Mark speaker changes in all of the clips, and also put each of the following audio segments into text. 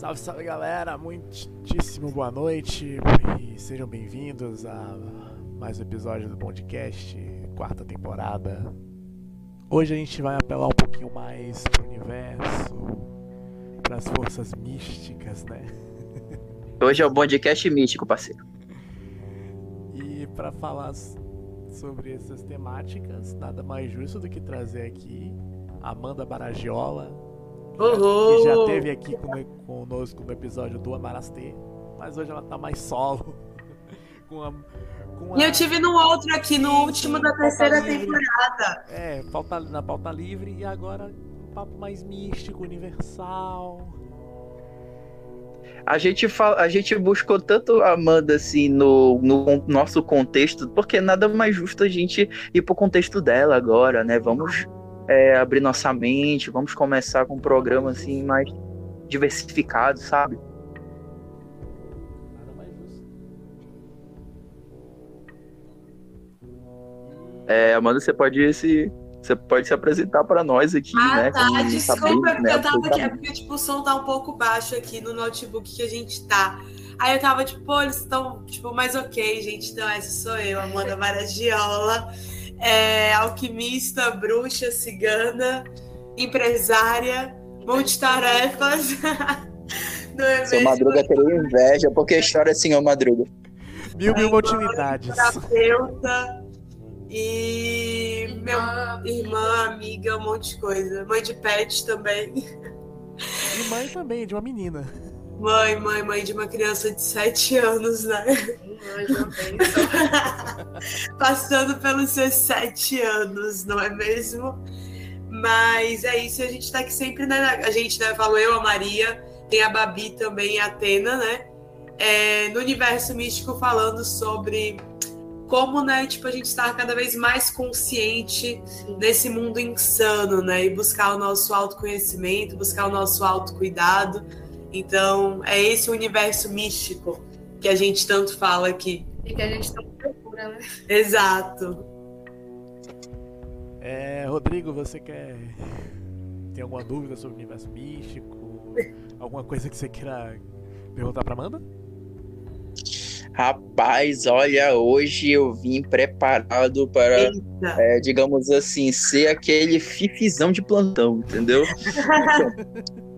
Speaker 1: Salve, salve galera, muitíssimo boa noite e sejam bem-vindos a mais um episódio do podcast, quarta temporada. Hoje a gente vai apelar um pouquinho mais pro universo, para as forças místicas, né?
Speaker 2: Hoje é o podcast místico, parceiro.
Speaker 1: E para falar sobre essas temáticas, nada mais justo do que trazer aqui Amanda Baragiola,
Speaker 3: Uhum.
Speaker 1: que já teve aqui conosco no episódio do Amarastê, mas hoje ela tá mais solo. com a, com
Speaker 3: E
Speaker 1: a-
Speaker 3: eu tive no outro aqui, no
Speaker 1: Sim,
Speaker 3: último
Speaker 1: sim,
Speaker 3: da terceira
Speaker 1: livre.
Speaker 3: temporada.
Speaker 1: É, pauta, na pauta livre e agora um papo mais místico, universal.
Speaker 2: A gente, fala, a gente buscou tanto a Amanda assim no, no nosso contexto, porque nada mais justo a gente ir pro contexto dela agora, né? Vamos é, abrir nossa mente, vamos começar com um programa assim mais diversificado, sabe?
Speaker 1: Mais.
Speaker 2: É, Amanda, você pode se você pode se apresentar para nós aqui,
Speaker 3: Ah,
Speaker 2: né?
Speaker 3: tá.
Speaker 2: como
Speaker 3: Desculpa, porque
Speaker 2: né,
Speaker 3: eu tava aqui. É porque, tipo, o som tá um pouco baixo aqui no notebook que a gente tá. Aí eu tava, tipo, pô, eles estão, tipo, mas ok, gente. Então, essa sou eu, Amanda Maragiola. É, alquimista, bruxa, cigana, empresária, multitarefas. Não é
Speaker 2: Seu
Speaker 3: mesmo?
Speaker 2: Madruga teria inveja, porque a história é assim, ô Madruga.
Speaker 1: Mil, mil utilidades.
Speaker 3: terapeuta e meu
Speaker 4: Irmã,
Speaker 3: irmã, amiga, um monte de coisa. Mãe de pet também.
Speaker 1: E mãe também, de uma menina.
Speaker 3: Mãe, mãe, mãe de uma criança de 7 anos, né?
Speaker 4: bênção.
Speaker 3: Passando pelos seus 7 anos, não é mesmo? Mas é isso, a gente tá aqui sempre, né? A gente, né, falou eu, a Maria, tem a Babi também, a Atena, né? É, no universo místico falando sobre como, né, tipo, a gente estar cada vez mais consciente
Speaker 4: Sim.
Speaker 3: nesse mundo insano, né? E buscar o nosso autoconhecimento, buscar o nosso autocuidado. Então, é esse o universo místico que a gente tanto fala aqui.
Speaker 4: E que a gente não procura, né?
Speaker 3: Exato.
Speaker 1: É, Rodrigo, você quer. Tem alguma dúvida sobre o universo místico? Alguma coisa que você queira perguntar pra Amanda?
Speaker 2: Rapaz, olha, hoje eu vim preparado para é, digamos assim, ser aquele fifizão de plantão, entendeu?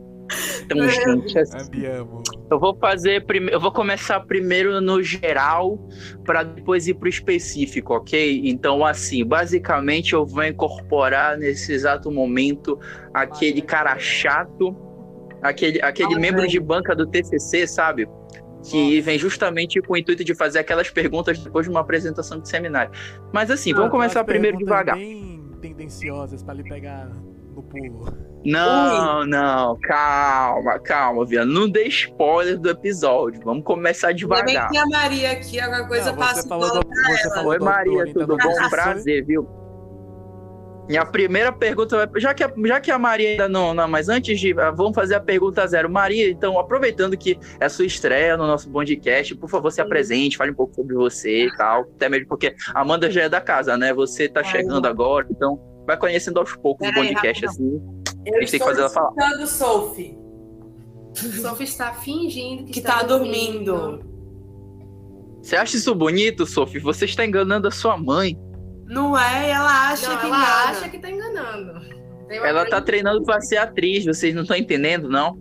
Speaker 2: Então, gente, assim,
Speaker 1: Ambiamo.
Speaker 2: eu vou fazer primeiro, eu vou começar primeiro no geral para depois ir pro específico, ok? Então, assim, basicamente eu vou incorporar nesse exato momento aquele cara chato, aquele, aquele
Speaker 3: Ah,
Speaker 2: membro de banca do TCC, sabe? Que vem justamente com o intuito de fazer aquelas perguntas depois de uma apresentação de seminário. Mas assim, vamos
Speaker 1: Ah,
Speaker 2: começar
Speaker 1: aquelas
Speaker 2: primeiro devagar.
Speaker 1: bem tendenciosas pra lhe pegar no pulo.
Speaker 2: Não, não, calma, calma, Viana. Não dê spoiler do episódio. Vamos começar
Speaker 3: Ainda bem
Speaker 2: devagar.
Speaker 3: que tem a Maria aqui, alguma coisa
Speaker 1: Não,
Speaker 3: passa
Speaker 1: você
Speaker 3: o
Speaker 1: falou do, você falou
Speaker 2: Oi, Maria, tudo
Speaker 1: de
Speaker 2: bom? Prazer, viu? Minha primeira pergunta, vai- já que, a- já que a Maria ainda não, não, mas antes de, ah, vamos fazer a pergunta zero. Maria, então, aproveitando que é a sua estreia no nosso podcast, por favor, se apresente, fale um pouco sobre você e tal, até mesmo porque a Amanda já é da casa, né? Você tá
Speaker 3: Ai,
Speaker 2: chegando agora, então vai conhecendo aos poucos o
Speaker 3: Pera aí,
Speaker 2: podcast,
Speaker 3: rapidão.
Speaker 2: assim.
Speaker 3: Eu
Speaker 2: A gente tem que fazer ela falar.
Speaker 3: Sophie,
Speaker 4: Sophie está fingindo que,
Speaker 3: que
Speaker 4: está
Speaker 3: tá dormindo.
Speaker 2: Você acha isso bonito, Sophie? Você está enganando a sua mãe.
Speaker 3: Não é? Ela acha
Speaker 4: Não,
Speaker 3: que
Speaker 4: ela
Speaker 3: engana.
Speaker 4: acha que tá enganando.
Speaker 2: Ela tá treinando pra ser atriz, vocês não estão entendendo, não?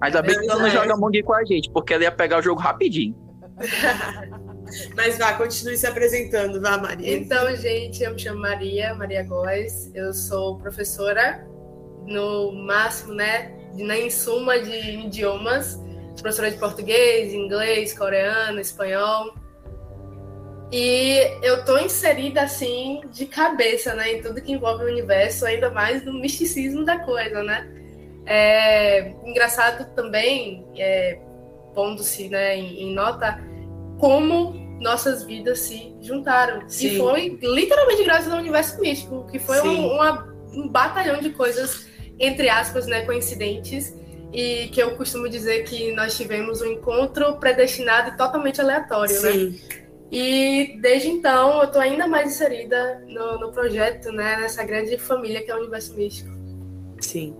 Speaker 2: Ainda bem que ela não joga Among com a gente, porque ela ia pegar o jogo rapidinho.
Speaker 3: Mas vá, continue se apresentando, vá, Maria.
Speaker 4: Então, gente, eu me chamo Maria, Maria Góes. Eu sou professora no máximo, né? Na em suma de idiomas. Professora de português, inglês, coreano, espanhol. E eu tô inserida assim de cabeça, né, em tudo que envolve o universo, ainda mais no misticismo da coisa, né? É engraçado também, é, pondo-se né, em, em nota, como nossas vidas se juntaram.
Speaker 3: Sim.
Speaker 4: E foi literalmente graças ao universo místico, que foi um, uma- um batalhão de coisas, entre aspas, né, coincidentes, e que eu costumo dizer que nós tivemos um encontro predestinado e totalmente aleatório, né?
Speaker 3: Sim.
Speaker 4: E desde então eu tô ainda mais inserida no, no projeto, né? Nessa grande família que é o Universo Místico.
Speaker 3: Sim.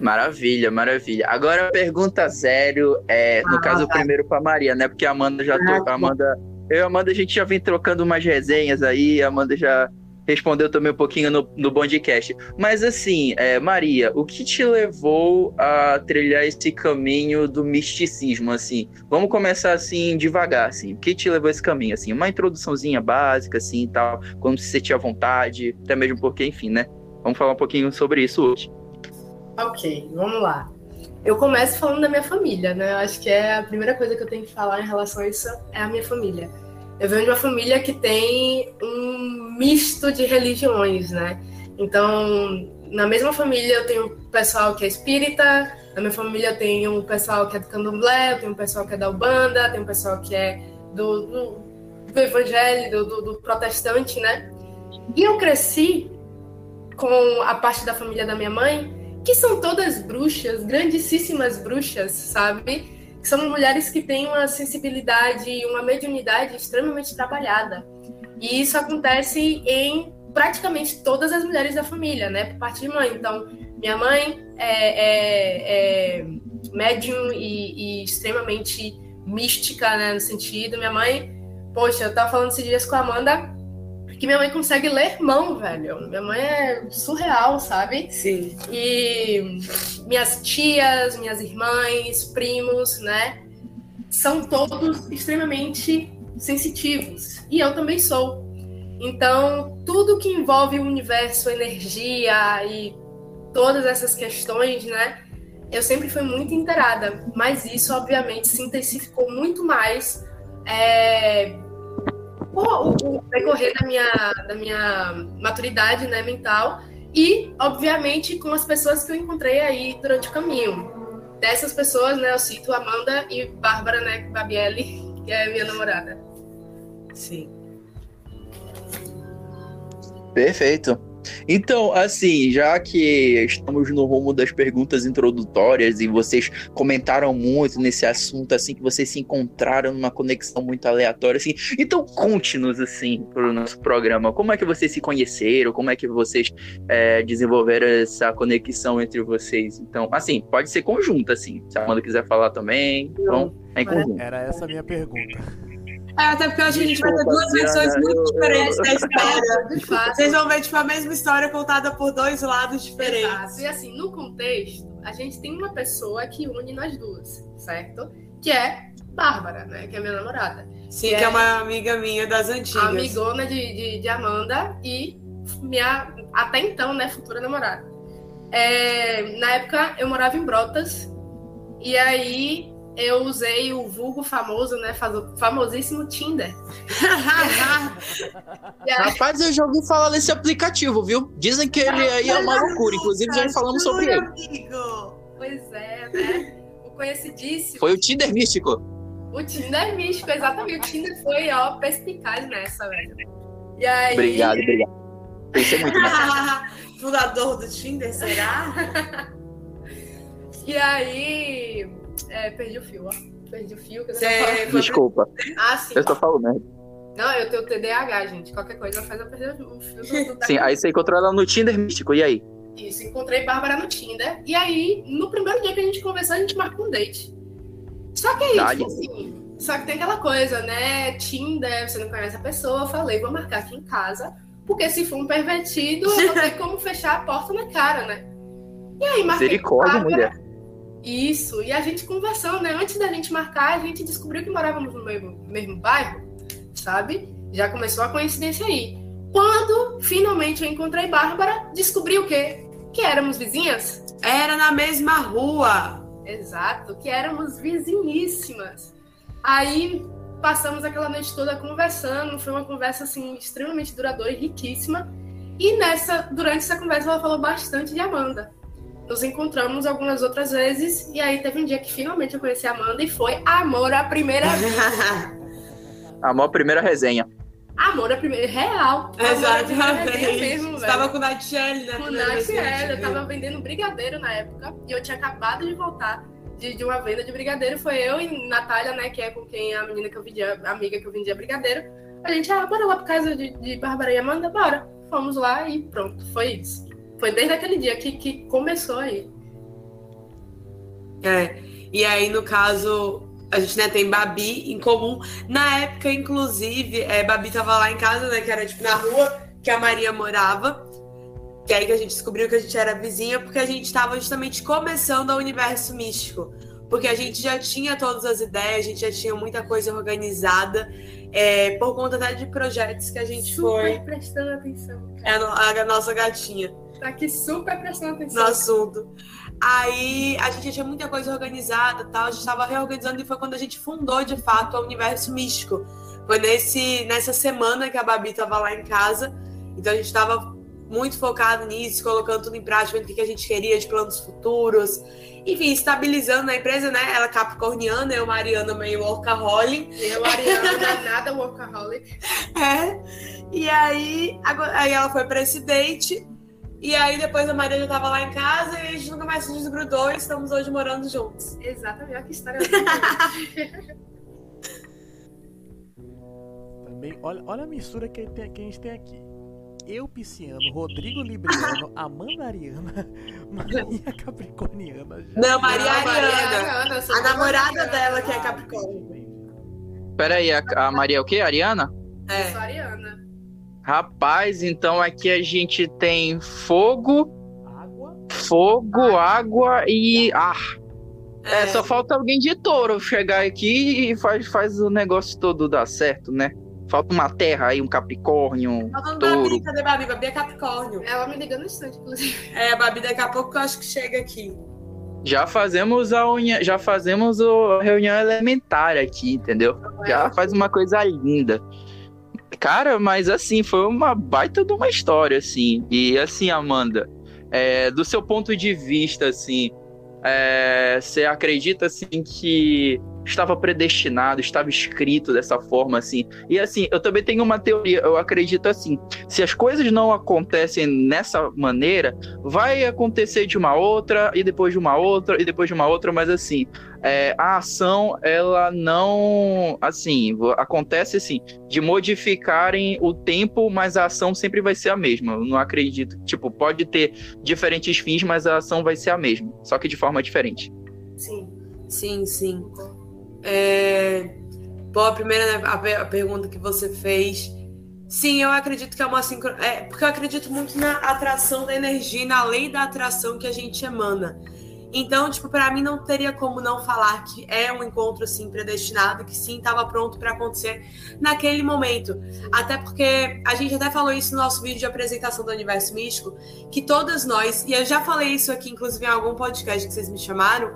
Speaker 2: Maravilha, maravilha. Agora a pergunta zero é, no
Speaker 3: Ah,
Speaker 2: caso,
Speaker 3: vai.
Speaker 2: primeiro pra Maria, né? Porque a Amanda já
Speaker 3: Ah,
Speaker 2: tô, a Amanda, eu e a Amanda a gente já vem trocando umas resenhas aí, a Amanda já respondeu também um pouquinho no, no Bondcast. Mas assim, é, Maria, o que te levou a trilhar esse caminho do misticismo, assim? Vamos começar assim devagar, assim. O que te levou a esse caminho, assim? Uma introduçãozinha básica, assim, tal, quando você tinha vontade, até mesmo porque, enfim, né? Vamos falar um pouquinho sobre isso hoje.
Speaker 4: Ok, vamos lá. Eu começo falando da minha família, né? Eu acho que é a primeira coisa que eu tenho que falar em relação a isso é a minha família. Eu venho de uma família que tem um misto de religiões, né? Então, na mesma família eu tenho pessoal que é espírita, na minha família eu tenho um pessoal que é do candomblé, eu tenho um pessoal que é da Ubanda, tem um pessoal que é do, do, do evangelho, do, do, protestante, né? E eu cresci com a parte da família da minha mãe, que são todas bruxas, grandíssimas bruxas, sabe? São mulheres que têm uma sensibilidade e uma mediunidade extremamente trabalhada. E isso acontece em praticamente todas as mulheres da família, né? Por parte de mãe. Então, minha mãe é, é, é médium e, e extremamente mística, né? No sentido, minha mãe, poxa, eu tava falando esses dias com a Amanda que minha mãe consegue ler mão, velho. Minha mãe é surreal, sabe?
Speaker 3: Sim.
Speaker 4: E minhas tias, minhas irmãs, primos, né? São todos extremamente sensitivos. E eu também sou. Então, tudo que envolve o universo, energia e todas essas questões, né? Eu sempre fui muito inteirada. Mas isso, obviamente, se intensificou muito mais é, o, o decorrer da minha, da minha maturidade né, mental e, obviamente, com as pessoas que eu encontrei aí durante o caminho. Dessas pessoas, né, eu cito Amanda e Bárbara, né, Babielli, que é minha namorada.
Speaker 3: Sim.
Speaker 2: Perfeito. Então, assim, já que estamos no rumo das perguntas introdutórias e vocês comentaram muito nesse assunto, assim, que vocês se encontraram numa conexão muito aleatória, assim, então conte-nos, assim, para o nosso programa, como é que vocês se conheceram, como é que vocês é, desenvolveram essa conexão entre vocês? Então, assim, pode ser conjunto, assim, se a Amanda quiser falar também, então, é em conjunto.
Speaker 1: Era essa a minha pergunta.
Speaker 3: É, até porque eu acho que a gente vai ter duas versões muito
Speaker 2: eu-
Speaker 3: diferentes
Speaker 2: eu-
Speaker 3: da história. Vocês vão ver, tipo, a mesma história contada por dois lados diferentes.
Speaker 4: Exato. E assim, no contexto, a gente tem uma pessoa que une nós duas, certo? Que é Bárbara, né? Que é minha namorada.
Speaker 3: Sim, que é uma amiga minha das antigas.
Speaker 4: Amigona de, de, de Amanda e minha, até então, né, futura namorada. É, na época, eu morava em Brotas, e aí eu usei o vulgo famoso, né, faz- famosíssimo Tinder. Aí,
Speaker 2: Rapaz, eu já ouvi falar desse aplicativo, viu? Dizem que ele aí é uma loucura, inclusive já falamos sobre ele.
Speaker 3: Amigo.
Speaker 4: pois é, né? O conhecidíssimo.
Speaker 2: Foi o Tinder místico.
Speaker 4: O Tinder místico, exatamente. O Tinder foi, ó, perspicaz nessa, velho. E aí.
Speaker 2: Obrigado, obrigado. Pensei muito nessa.
Speaker 3: Fundador do Tinder, será?
Speaker 4: E aí. É, perdi o fio, ó. Perdi o fio. Que
Speaker 3: foi-
Speaker 2: Desculpa,
Speaker 4: Ah, sim.
Speaker 2: eu só falo merda.
Speaker 4: Não, eu tenho TDAH, gente. Qualquer coisa faz eu perder o fio do, do
Speaker 2: Sim, aí você encontrou ela no Tinder místico, e aí?
Speaker 4: Isso, encontrei Bárbara no Tinder. E aí, no primeiro dia que a gente conversou, a gente marcou um date. Só que aí,
Speaker 2: Dale.
Speaker 4: tipo assim, só que tem aquela coisa, né? Tinder, você não conhece a pessoa. Eu falei, vou marcar aqui em casa, porque se for um pervertido, eu vou ter como fechar a porta na cara, né? E aí, marquei.
Speaker 2: Misericórdia,
Speaker 4: Bárbara.
Speaker 2: mulher.
Speaker 4: Isso, e a gente conversando, né? Antes da gente marcar, a gente descobriu que morávamos no mesmo, mesmo bairro, sabe? Já começou a coincidência aí. Quando finalmente eu encontrei Bárbara, descobri o quê? Que éramos vizinhas.
Speaker 3: Era na mesma rua.
Speaker 4: Exato, que éramos vizinhíssimas. Aí passamos aquela noite toda conversando, foi uma conversa assim extremamente duradoura e riquíssima. E nessa, durante essa conversa ela falou bastante de Amanda. Nos encontramos algumas outras vezes e aí teve um dia que finalmente eu conheci a Amanda e foi amor à primeira
Speaker 2: A maior primeira resenha.
Speaker 4: amor à primeira real. Amor à primeira resenha
Speaker 3: Exatamente.
Speaker 4: mesmo,
Speaker 3: Você tava
Speaker 4: velho.
Speaker 3: com o Natiele, né?
Speaker 4: Com
Speaker 3: vez
Speaker 4: Nath, eu tava vendendo brigadeiro na época e eu tinha acabado de voltar de, de uma venda de brigadeiro. Foi eu e Natália, né, que é com quem a menina que eu vendia, a amiga que eu vendia brigadeiro. A gente, ah, bora lá pra casa de, de Bárbara e Amanda, bora. Fomos lá e pronto, foi isso. Foi desde aquele dia que, que começou aí.
Speaker 3: É. E aí, no caso, a gente né, tem Babi em comum. Na época, inclusive, é, Babi tava lá em casa, né? Que era tipo na rua que a Maria morava. Que aí que a gente descobriu que a gente era vizinha, porque a gente estava justamente começando o universo místico. Porque a gente já tinha todas as ideias, a gente já tinha muita coisa organizada, é, por conta até de projetos que a gente
Speaker 4: super
Speaker 3: foi.
Speaker 4: prestando atenção.
Speaker 3: É a, a nossa gatinha
Speaker 4: Tá aqui super prestando atenção.
Speaker 3: no assunto. Aí a gente tinha muita coisa organizada tal, a gente estava reorganizando e foi quando a gente fundou de fato o universo místico. Foi nesse, nessa semana que a Babi estava lá em casa, então a gente estava muito focado nisso, colocando tudo em prática, vendo o que a gente queria de planos futuros, enfim, estabilizando a empresa, né? Ela é capricorniana, eu, Mariana, meio workaholic.
Speaker 4: Eu, Ariana, não é nada workaholic.
Speaker 3: É. E aí, agora- aí ela foi pra esse date. E aí depois a Maria já tava lá em casa e a gente nunca mais se desgrudou e estamos hoje morando juntos.
Speaker 4: Exatamente, olha que história.
Speaker 1: Também, olha, olha a mistura que, tem- que a gente tem aqui. Eu, Pisciano, Rodrigo Libriano, Amanda Ariana, Maria Capricorniana. já-
Speaker 3: Não, Maria
Speaker 4: Não,
Speaker 3: Ariana. A namorada
Speaker 4: Ariana.
Speaker 3: dela que é Capricórnio.
Speaker 2: Pera aí, a, a Maria é o quê? Ariana?
Speaker 4: Eu
Speaker 3: É.
Speaker 2: Rapaz, então aqui a gente tem fogo,
Speaker 1: Água.
Speaker 2: fogo, água e ar. É,
Speaker 3: É.
Speaker 2: só falta alguém de touro chegar aqui e faz, faz o negócio todo dar certo, né? Falta uma terra aí, um capricórnio, um touro.
Speaker 3: Babi, cadê Babi? Babi é Capricórnio.
Speaker 4: Ela me ligou no instante, inclusive.
Speaker 3: É, Babi daqui a pouco eu acho que chega aqui.
Speaker 2: Já fazemos a unha, já fazemos a reunião elementar aqui, entendeu? Já faz uma coisa linda. Cara, mas assim, foi uma baita de uma história, assim. E assim, Amanda, é, do seu ponto de vista, assim, é, você acredita, assim, que estava predestinado, estava escrito dessa forma, assim? E assim, eu também tenho uma teoria, eu acredito assim, se as coisas não acontecem nessa maneira, vai acontecer de uma outra, e depois de uma outra, e depois de uma outra, mas assim, é, a ação, ela não, assim, acontece assim, de modificarem o tempo, mas a ação sempre vai ser a mesma. Eu não acredito, tipo, pode ter diferentes fins, mas a ação vai ser a mesma, só que de forma diferente.
Speaker 4: Sim.
Speaker 3: Sim, sim. É... Pô, a primeira né, a, pe- a pergunta que você fez. Sim, eu acredito que é uma sincro... é porque eu acredito muito na atração da energia, e na lei da atração que a gente emana. Então, tipo, para mim não teria como não falar que é um encontro assim predestinado, que sim estava pronto para acontecer naquele momento. Até porque a gente até falou isso no nosso vídeo de apresentação do Universo Místico, que todas nós, e eu já falei isso aqui inclusive em algum podcast que vocês me chamaram,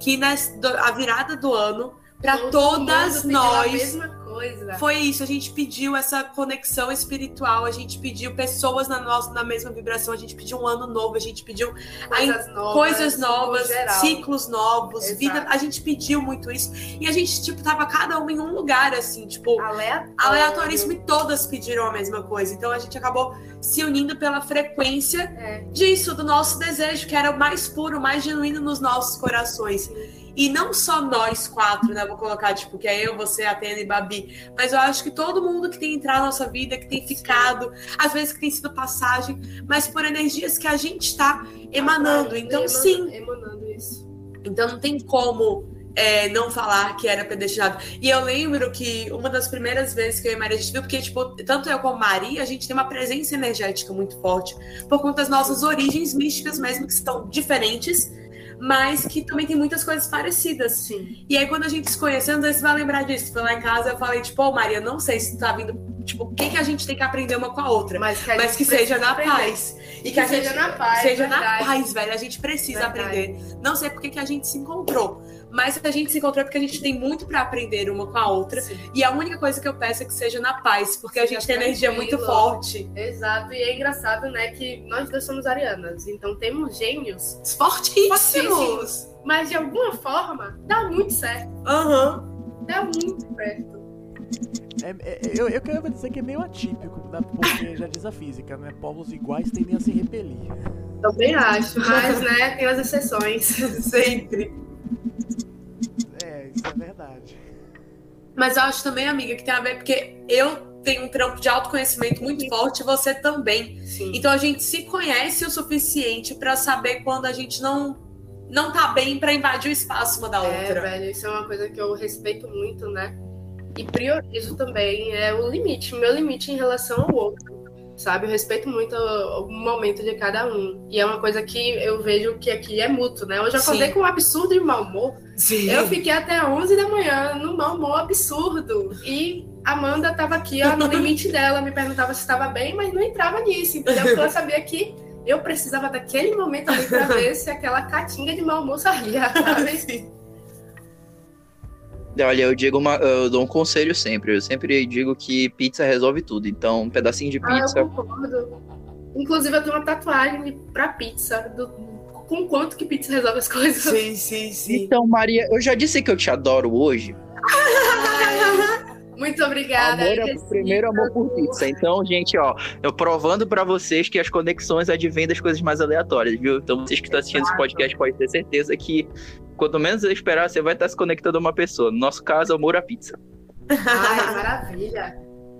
Speaker 3: que nas, a virada do ano para todas
Speaker 4: A
Speaker 3: nós
Speaker 4: mesma coisa.
Speaker 3: foi isso, a gente pediu essa conexão espiritual, a gente pediu pessoas na nossa na mesma vibração, a gente pediu um ano novo, a gente pediu
Speaker 4: Coisas novas.
Speaker 3: coisas
Speaker 4: no
Speaker 3: novas,
Speaker 4: geral.
Speaker 3: ciclos novos,
Speaker 4: Exato.
Speaker 3: vida, a gente pediu muito isso. E a gente tipo tava cada uma em um lugar assim, tipo,
Speaker 4: Aleatório.
Speaker 3: aleatoríssimo e todas pediram a mesma coisa. Então a gente acabou se unindo pela frequência
Speaker 4: É.
Speaker 3: disso, do nosso desejo, que era o mais puro, o mais genuíno nos nossos corações. E não só nós quatro, né? Vou colocar, tipo, que é eu, você, Atena e Babi. Mas eu acho que todo mundo que tem entrado na nossa vida, que tem ficado, às vezes que tem sido passagem, mas por energias que a gente está emanando. Então,
Speaker 4: Emana-
Speaker 3: sim.
Speaker 4: Emanando isso.
Speaker 3: Então não tem como é, não falar que era predestinado. E eu lembro que uma das primeiras vezes que eu e Maria a gente viu, porque, tipo, tanto eu como Maria, a gente tem uma presença energética muito forte, por conta das nossas origens místicas mesmo, que estão diferentes, mas que também tem muitas coisas parecidas.
Speaker 4: Sim.
Speaker 3: E aí, quando a gente se conheceu, não sei se você vai lembrar disso. Foi lá em casa, eu falei, tipo, ô Maria, não sei se tá vindo. Tipo, o que, que a gente tem que aprender uma com a outra?
Speaker 4: Mas que, a
Speaker 3: Mas
Speaker 4: gente
Speaker 3: que seja na
Speaker 4: aprender.
Speaker 3: paz. E
Speaker 4: Que seja na paz,
Speaker 3: Seja na
Speaker 4: verdade.
Speaker 3: paz, velho. A gente precisa
Speaker 4: Verdade.
Speaker 3: aprender. Não sei porque que a gente se encontrou. Mas a gente se encontrou porque a gente tem muito pra aprender uma com a outra.
Speaker 4: Sim.
Speaker 3: E a única coisa que eu peço é que seja na paz. Porque a
Speaker 4: Seja
Speaker 3: gente tem energia muito forte.
Speaker 4: Exato, e é engraçado, né, que nós dois somos arianas, então temos gênios,
Speaker 3: Fortíssimos!
Speaker 4: mas de alguma forma dá muito certo,
Speaker 3: Aham.
Speaker 4: dá muito certo.
Speaker 1: É, é, eu, eu quero dizer que é meio atípico, né, porque já diz a física, né? Povos iguais tendem a se repelir.
Speaker 4: Também acho, mas, né, tem as exceções.
Speaker 3: Sempre.
Speaker 1: É, isso é verdade.
Speaker 3: Mas eu acho também, amiga, que tem a ver porque eu tenho um trampo de autoconhecimento muito forte e você também.
Speaker 4: Sim.
Speaker 3: Então a gente se conhece o suficiente pra saber quando a gente não não tá bem para invadir o espaço uma da
Speaker 4: É,
Speaker 3: outra.
Speaker 4: velho, isso é uma coisa que eu respeito muito, né? E priorizo também é o limite, meu limite em relação ao outro. Sabe? Eu respeito muito o momento de cada um. E é uma coisa que eu vejo que aqui é mútuo, né? Hoje eu acordei
Speaker 3: Sim.
Speaker 4: com um absurdo de mau humor.
Speaker 3: Sim.
Speaker 4: Eu fiquei até 11 da manhã num mau humor absurdo. E Amanda tava aqui, ó, no limite dela, me perguntava se estava bem, mas não entrava nisso, entendeu? Porque ela sabia que eu precisava daquele momento ali pra ver se aquela catinga de mau humor saía, sabe?
Speaker 2: Olha, eu digo uma, eu dou um conselho sempre. Eu sempre digo que pizza resolve tudo. Então, um pedacinho de
Speaker 4: Ah,
Speaker 2: pizza.
Speaker 4: eu concordo. Inclusive, eu tenho uma tatuagem pra pizza, do, com quanto que pizza resolve as coisas.
Speaker 3: Sim, sim, sim.
Speaker 2: Então, Maria, eu já disse que eu te adoro hoje.
Speaker 4: Muito obrigada.
Speaker 2: Amor é o primeiro amor por pizza. Então, gente, ó, eu provando pra vocês que as conexões advêm das coisas mais aleatórias, viu? Então, vocês que estão assistindo esse podcast podem ter certeza que quanto menos esperar, você vai estar se conectando a uma pessoa. No nosso caso, amor à pizza.
Speaker 4: Ai, maravilha.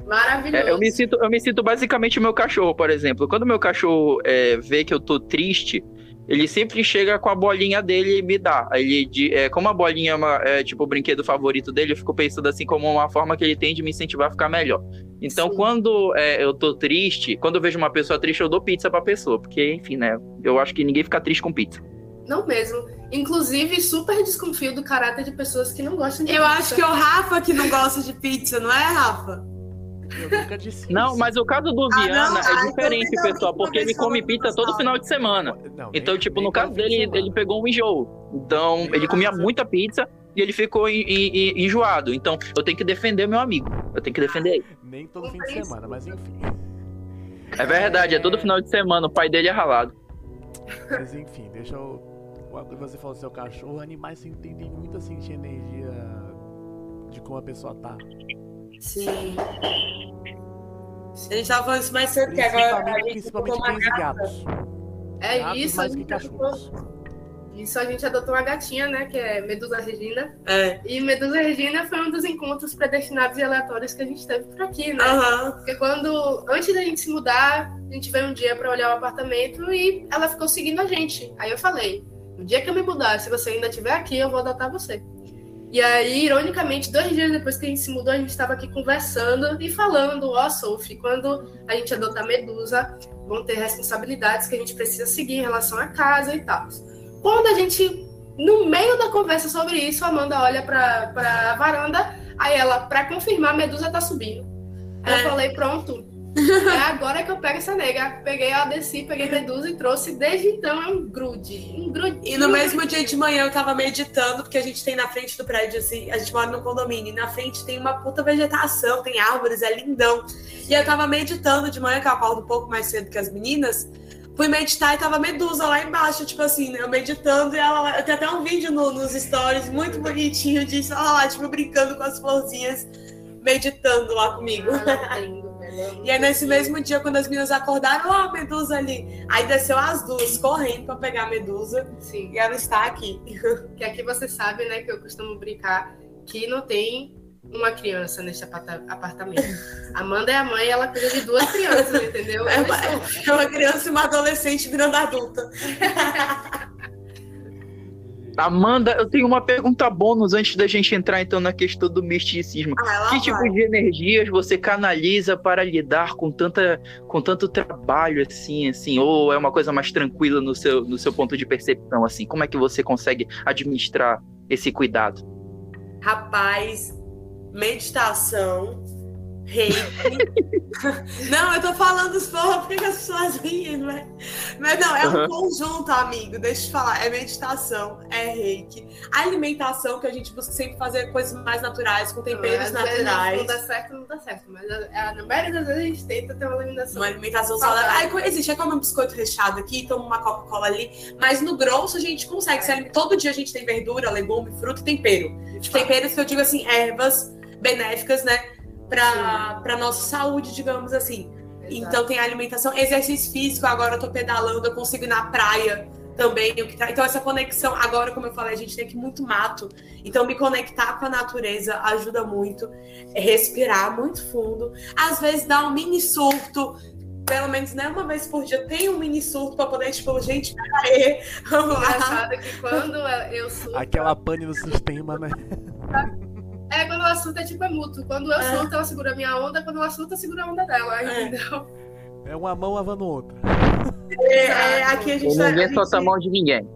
Speaker 4: Maravilhoso.
Speaker 2: É, eu, me sinto, eu me sinto basicamente o meu cachorro, por exemplo. Quando meu cachorro é, vê que eu tô triste, ele sempre chega com a bolinha dele e me dá. Ele, de- é, como a bolinha é, uma- é, tipo o brinquedo favorito dele, eu fico pensando assim como uma forma que ele tem de me incentivar a ficar melhor. Então,
Speaker 4: Sim.
Speaker 2: quando é, eu tô triste, quando eu vejo uma pessoa triste, eu dou pizza pra pessoa. Porque, enfim, né? Eu acho que ninguém fica triste com pizza.
Speaker 4: Não mesmo. Inclusive, super desconfio do caráter de pessoas que não gostam de
Speaker 3: Eu
Speaker 4: pizza.
Speaker 3: acho que é o Rafa que não gosta de pizza, não é, Rafa?
Speaker 1: Eu nunca disse
Speaker 2: Não, mas o caso do
Speaker 3: Ah,
Speaker 2: Viana
Speaker 3: não? Ah,
Speaker 2: é
Speaker 3: então
Speaker 2: diferente,
Speaker 3: então,
Speaker 2: pessoal,
Speaker 3: uma
Speaker 2: porque ele come
Speaker 3: não
Speaker 2: pizza todo final de semana.
Speaker 1: Não,
Speaker 2: Então,
Speaker 1: nem-
Speaker 2: tipo,
Speaker 1: nem
Speaker 2: no caso dele,
Speaker 1: semana.
Speaker 2: ele pegou um enjoo. Então, ele comia muita pizza e ele ficou en- en- en- enjoado. Então, eu tenho que defender meu amigo. Eu tenho que defender ele.
Speaker 1: Nem todo fim de semana, mas enfim.
Speaker 2: É verdade, é todo final de semana. O pai dele é ralado.
Speaker 1: Mas enfim, deixa eu. Quando você falou do seu cachorro, animais entendem muito assim de energia de como a pessoa tá.
Speaker 3: Sim. A gente tava falando isso mais cedo, que agora a
Speaker 1: Principalmente,
Speaker 3: gente
Speaker 1: principalmente cães e
Speaker 3: gata.
Speaker 1: gatos.
Speaker 4: É
Speaker 1: Gatos
Speaker 4: isso, a
Speaker 1: mais que
Speaker 4: gente adotou,
Speaker 1: cachorros.
Speaker 4: isso a gente adotou uma gatinha, né? Que é Medusa Regina.
Speaker 3: É.
Speaker 4: E Medusa Regina foi um dos encontros predestinados e aleatórios que a gente teve por aqui, né?
Speaker 3: Aham.
Speaker 4: Porque quando, antes da gente se mudar, a gente veio um dia pra olhar o apartamento e ela ficou seguindo a gente. Aí eu falei: no dia que eu me mudar, se você ainda estiver aqui, eu vou adotar você. E aí, ironicamente, dois dias depois que a gente se mudou, a gente estava aqui conversando e falando: ó, Sophie, quando a gente adotar Medusa, vão ter responsabilidades que a gente precisa seguir em relação à casa e tal. Quando a gente, no meio da conversa sobre isso, a Amanda olha pra, pra varanda, aí ela, pra confirmar, Medusa tá subindo. Aí
Speaker 3: É.
Speaker 4: eu falei, pronto. É agora que eu pego essa nega. Peguei ela, desci, peguei Medusa e trouxe. Desde então é um grude. Um grude.
Speaker 3: E no mesmo dia de manhã eu tava meditando, porque a gente tem na frente do prédio, assim, a gente mora no condomínio, e na frente tem uma puta vegetação, tem árvores, é lindão. E eu tava meditando de manhã, que eu acordo um pouco mais cedo que as meninas. Fui meditar e tava Medusa lá embaixo, tipo assim, né? Eu meditando e ela tenho até um vídeo no- nos stories muito bonitinho disso, ela lá, tipo, brincando com as florzinhas, meditando lá comigo.
Speaker 4: Ah.
Speaker 3: E aí, nesse mesmo dia, quando as meninas acordaram, ó, a Medusa ali. Aí desceu as duas correndo pra pegar a Medusa.
Speaker 4: Sim.
Speaker 3: E ela está aqui.
Speaker 4: Que aqui você sabe, né, que eu costumo brincar que não tem uma criança neste aparta- apartamento. Amanda é a mãe, ela cuida de duas crianças, entendeu?
Speaker 3: É uma, é uma criança e uma adolescente virando adulta.
Speaker 2: Amanda, eu tenho uma pergunta bônus antes da gente entrar então na questão do misticismo.
Speaker 3: Ah,
Speaker 2: Que tipo
Speaker 3: vai.
Speaker 2: de energias você canaliza para lidar com tanta com tanto trabalho assim, assim, ou é uma coisa mais tranquila no seu no seu ponto de percepção assim? Como é que você consegue administrar esse cuidado?
Speaker 3: Rapaz, meditação, reiki. não, eu tô falando os porra porque as pessoas riem, né? Mas não, é um
Speaker 2: Uhum.
Speaker 3: conjunto, amigo. Deixa eu te falar. É meditação, é reiki. Alimentação, que a gente busca sempre fazer coisas mais naturais, com temperos naturais.
Speaker 4: Não dá certo, não dá certo. Mas a- a- na maioria das vezes a gente tenta ter uma alimentação.
Speaker 3: Uma alimentação saudável. Ai, co- existe, é comer um biscoito recheado aqui, toma uma Coca-Cola ali. Mas no grosso a gente consegue. se alimentar. Todo dia a gente tem verdura, legume, fruta e tempero. Temperos que eu digo assim, ervas benéficas, né? Pra, pra nossa saúde, digamos assim.
Speaker 4: Exato.
Speaker 3: Então tem alimentação, exercício físico, agora eu tô pedalando, eu consigo ir na praia também. Então essa conexão, agora, como eu falei, a gente tem aqui muito mato. Então me conectar com a natureza ajuda muito. É respirar muito fundo. Às vezes dá um mini surto, pelo menos né, uma vez por dia, tem um mini surto pra poder, tipo, gente, peraí, vamos lá.
Speaker 4: Engraçado que quando eu surto.
Speaker 1: Aquela pane no sistema, né?
Speaker 4: É, quando ela surta é tipo é mútuo. Quando eu
Speaker 3: É.
Speaker 4: surto, ela segura a minha onda. Quando ela surta, segura a onda dela.
Speaker 3: É.
Speaker 4: Entendeu?
Speaker 1: É uma mão lavando outra.
Speaker 3: É, é, aqui a gente,
Speaker 2: E
Speaker 3: tá- a
Speaker 2: ninguém
Speaker 3: gente-
Speaker 2: solta a mão de ninguém.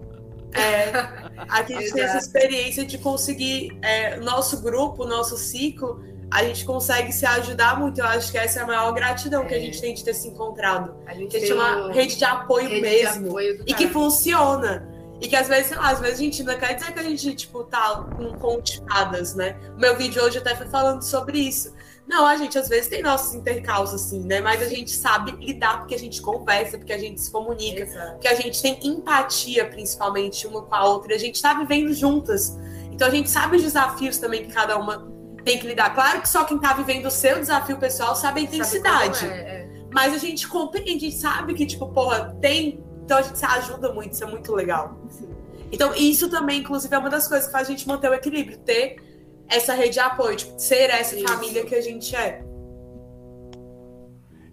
Speaker 3: É, aqui a gente tem essa experiência de conseguir, é, nosso grupo, nosso ciclo, a gente consegue se ajudar muito. Eu acho que essa é a maior gratidão que a
Speaker 4: É.
Speaker 3: gente tem de ter se encontrado.
Speaker 4: A gente
Speaker 3: Que
Speaker 4: tem
Speaker 3: chama
Speaker 4: um-
Speaker 3: rede de apoio
Speaker 4: rede de
Speaker 3: mesmo.
Speaker 4: apoio do
Speaker 3: E que funciona. E que às vezes, sei lá, às vezes a gente não quer dizer que a gente, tipo, tá com contipadas, né? O meu vídeo hoje até foi falando sobre isso. Não, a gente às vezes tem nossos intercalços, assim, né? Mas a gente sabe lidar porque a gente conversa, porque a gente se comunica
Speaker 4: Exato.
Speaker 3: que a gente tem empatia, principalmente, uma com a outra, e a gente tá vivendo juntas. Então a gente sabe os desafios também que cada uma tem que lidar. Claro que só quem tá vivendo o seu desafio pessoal sabe a intensidade.
Speaker 4: Sabe é, é.
Speaker 3: Mas a gente compreende, a gente sabe que, tipo, porra, tem. Então a gente se ajuda muito, isso é muito legal.
Speaker 4: Sim.
Speaker 3: Então, isso também, inclusive, é uma das coisas que faz a gente manter o equilíbrio, ter essa rede de apoio, tipo, ser essa
Speaker 4: Isso.
Speaker 3: família que a gente é.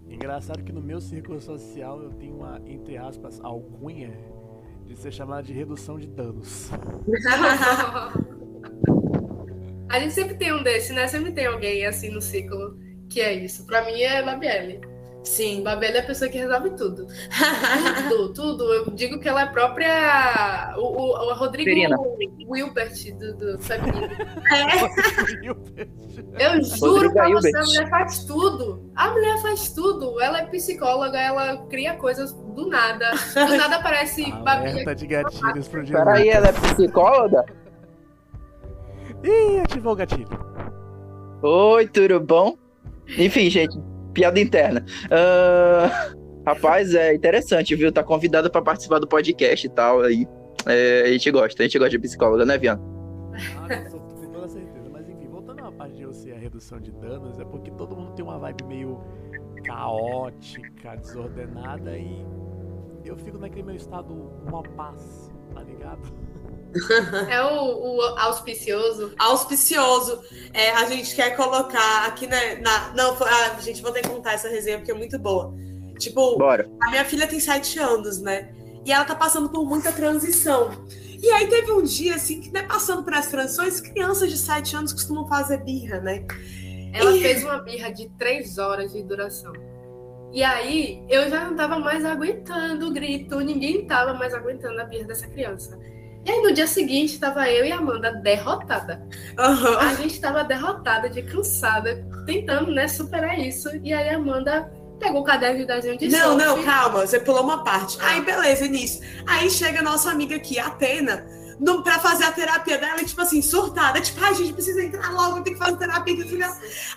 Speaker 1: Engraçado que no meu círculo social eu tenho uma, entre aspas, alcunha de ser chamada de redução de danos.
Speaker 4: A gente sempre tem um desse, né? Sempre tem alguém assim no ciclo que é isso. Pra mim é Babielle.
Speaker 3: Sim.
Speaker 4: Babielle é a pessoa que resolve tudo. Tudo, tudo. Eu digo que ela é a própria. O, o, o Rodrigo
Speaker 2: Serena.
Speaker 4: Wilbert do, do feminino.
Speaker 3: É.
Speaker 4: Eu juro pra
Speaker 2: Rodrigo
Speaker 4: você, a mulher faz tudo. A mulher faz tudo. Ela é psicóloga, ela cria coisas do nada. Do nada aparece Babi
Speaker 1: Alerta de gatilhos pro dia.
Speaker 2: Peraí, ela é psicóloga?
Speaker 1: Ih, ativou o gatilho.
Speaker 2: Oi, tudo bom? Enfim, gente, piada interna. Ah, rapaz, é interessante, viu? Tá convidada pra participar do podcast e tal. Aí. É, a gente gosta, a gente gosta de psicóloga, né, Viana?
Speaker 1: Ah, com toda certeza. Mas enfim, voltando à parte de ser a redução de danos, é porque todo mundo tem uma vibe meio caótica, desordenada e eu fico naquele meu estado uma paz, tá ligado?
Speaker 4: É o, o auspicioso.
Speaker 3: auspicioso. É, a gente quer colocar aqui né, na. Não, foi- ah, gente, vou ter que contar essa resenha porque é muito boa. Tipo,
Speaker 2: Bora.
Speaker 3: a minha filha tem sete anos, né? E ela tá passando por muita transição. E aí teve um dia, assim, que né, passando por as transições, crianças de sete anos costumam fazer birra, né?
Speaker 4: Ela
Speaker 3: Ih.
Speaker 4: fez uma birra de três horas de duração. E aí, eu já não tava mais aguentando o grito, ninguém tava mais aguentando a birra dessa criança. E aí, no dia seguinte, tava eu e a Amanda derrotada.
Speaker 3: Aham.
Speaker 4: A gente tava derrotada, de cansada, tentando, né, superar isso. E aí, a Amanda pegou o caderno de desenho de
Speaker 3: Não, não, calma, você pulou uma parte. Aí, beleza, nisso. Aí chega a nossa amiga aqui, a Atena, no, pra fazer a terapia dela, tipo assim, surtada. Tipo, ai, gente, precisa entrar logo, tem que fazer terapia.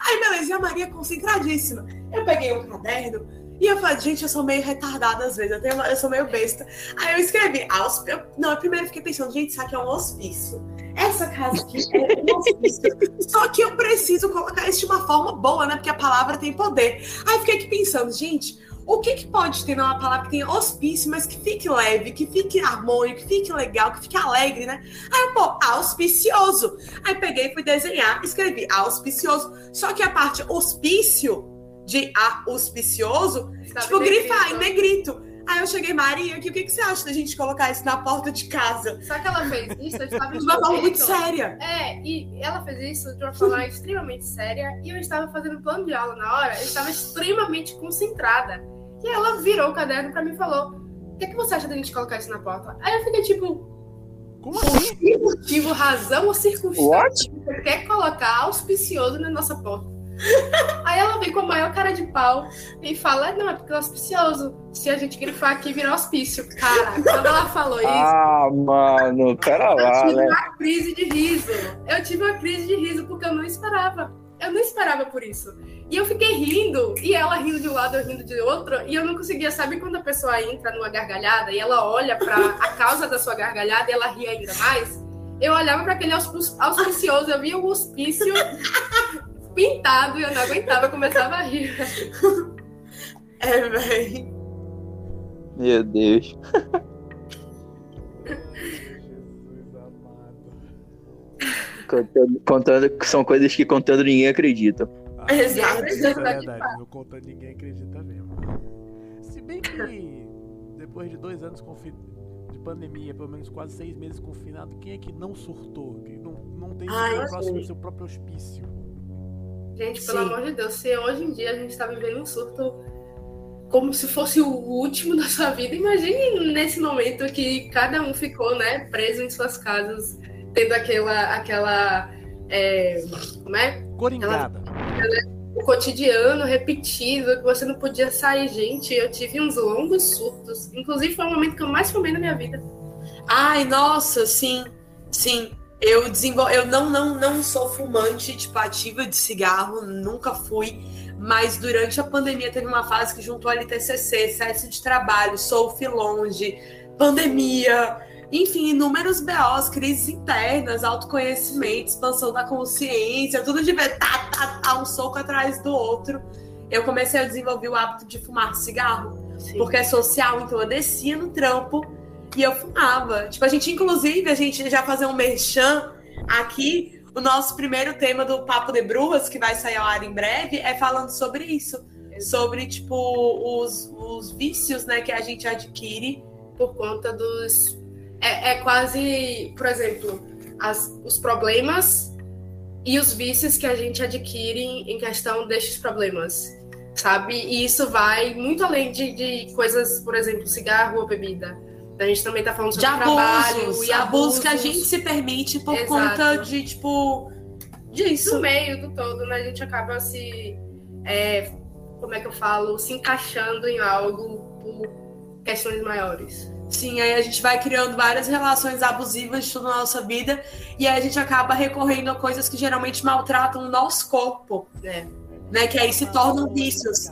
Speaker 3: Aí, beleza, e a Maria concentradíssima. Eu peguei um caderno e eu falei, gente, eu sou meio retardada às vezes, eu, tenho, eu sou meio besta. Aí eu escrevi, ausp... eu, não, eu primeiro fiquei pensando, gente, isso aqui é um hospício. Essa casa aqui é um hospício. Só que eu preciso colocar isso de uma forma boa, né? Porque a palavra tem poder. Aí eu fiquei aqui pensando, gente, o que, que pode ter numa palavra que tem hospício, mas que fique leve, que fique harmônico, que fique legal, que fique alegre, né? Aí eu, pô, auspicioso. Aí peguei fui desenhar, escrevi auspicioso. Só que a parte hospício, de auspicioso, tipo, grifar em
Speaker 4: negrito.
Speaker 3: Aí eu cheguei, Maria, aqui, o que, que você acha da gente colocar isso na porta de casa?
Speaker 4: Só que ela fez isso, eu estava
Speaker 3: De uma forma muito séria.
Speaker 4: É, e ela fez isso de uma forma extremamente séria e eu estava fazendo plano de aula na hora, eu estava extremamente concentrada. E ela virou o caderno pra mim e falou: O que, é que você acha da gente colocar isso na porta? Aí eu fiquei tipo,
Speaker 1: Como assim?
Speaker 4: motivo, razão ou circunstância
Speaker 2: What?
Speaker 4: que você quer colocar auspicioso na nossa porta? Aí ela vem com a maior cara de pau e fala: Não, é porque é auspicioso. Se a gente grifar aqui, vira auspício. Cara, quando ela falou isso.
Speaker 2: Ah, mano, pera
Speaker 4: Eu
Speaker 2: lá,
Speaker 4: tive
Speaker 2: né?
Speaker 4: uma crise de riso. Eu tive uma crise de riso porque eu não esperava. Eu não esperava por isso. E eu fiquei rindo, e ela rindo de um lado, eu rindo de outro, e eu não conseguia. Sabe quando a pessoa entra numa gargalhada e ela olha pra a causa da sua gargalhada e ela ri ainda mais? Eu olhava para aquele auspi- auspicioso, eu via o hospício pintado e eu não aguentava, começava a rir.
Speaker 3: É, véi.
Speaker 2: Meu Deus.
Speaker 1: Jesus amado.
Speaker 2: Contando, contando que são coisas que contando ninguém acredita.
Speaker 1: Ah,
Speaker 3: Exato.
Speaker 1: Isso é verdade, não contando ninguém acredita mesmo. bem que depois de dois anos confi- de pandemia, pelo menos quase seis meses confinado, quem é que não surtou? Que não, não tem
Speaker 3: Ai,
Speaker 1: ninguém próximo do seu próprio hospício?
Speaker 4: Gente, pelo
Speaker 3: Sim.
Speaker 4: amor de Deus, se hoje em dia a gente tá vivendo um surto como se fosse o último da sua vida, imagine nesse momento que cada um ficou, né, preso em suas casas, tendo aquela, aquela, é, como é?
Speaker 1: Coringada.
Speaker 4: O cotidiano repetido, que você não podia sair. Gente, eu tive uns longos surtos. Inclusive, foi o momento que eu mais fumei na minha vida.
Speaker 3: Ai, nossa, sim, sim. Eu desenvol... eu não, não, não sou fumante, tipo, ativa de cigarro, nunca fui. Mas durante a pandemia teve uma fase que juntou LTCC, excesso de trabalho, surf longe, pandemia, enfim, inúmeros BOs, crises internas, autoconhecimento, expansão da consciência, tudo de ver tá, tá, tá, um soco atrás do outro. Eu comecei a desenvolver o hábito de fumar cigarro
Speaker 4: Sim.
Speaker 3: porque é social, então eu descia no trampo e eu fumava. Tipo, a gente, inclusive, a gente já fazer um merchan aqui. O nosso primeiro tema do Papo de Brujas, que vai sair ao ar em breve, é falando sobre isso. Sobre, tipo, os, os vícios, né, que a gente adquire.
Speaker 4: por conta dos. É, é quase, por exemplo, as, os problemas e os vícios que a gente adquire em questão destes problemas, sabe? E isso vai muito além de, de coisas, por exemplo, cigarro ou bebida. A gente também tá falando
Speaker 3: De
Speaker 4: sobre trabalho
Speaker 3: abusos,
Speaker 4: e
Speaker 3: abusos que a
Speaker 4: abusos.
Speaker 3: gente se permite por
Speaker 4: Exato.
Speaker 3: conta de, tipo, disso.
Speaker 4: no meio do todo, né? A gente acaba se. é, como é que eu falo? Se encaixando em algo por questões maiores.
Speaker 3: Sim, aí a gente vai criando várias relações abusivas de toda a nossa vida e aí a gente acaba recorrendo a coisas que geralmente maltratam o nosso corpo,
Speaker 4: É.
Speaker 3: né? Que aí se tornam vícios.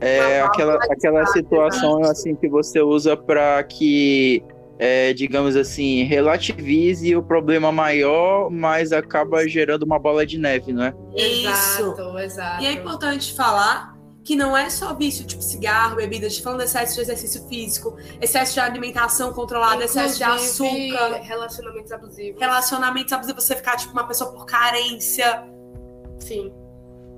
Speaker 2: É aquela, aquela situação assim que você usa para que, é, digamos assim, relativize o problema maior, mas acaba gerando uma bola de neve, não é?
Speaker 3: Isso.
Speaker 4: Exato, exato.
Speaker 3: E é importante falar que não é só vício tipo cigarro, bebida, a gente falando de excesso de exercício físico, excesso de alimentação controlada, excesso de
Speaker 4: Inclusive,
Speaker 3: açúcar,
Speaker 4: Relacionamentos abusivos.
Speaker 3: relacionamentos abusivos, você ficar tipo uma pessoa por carência.
Speaker 4: Sim.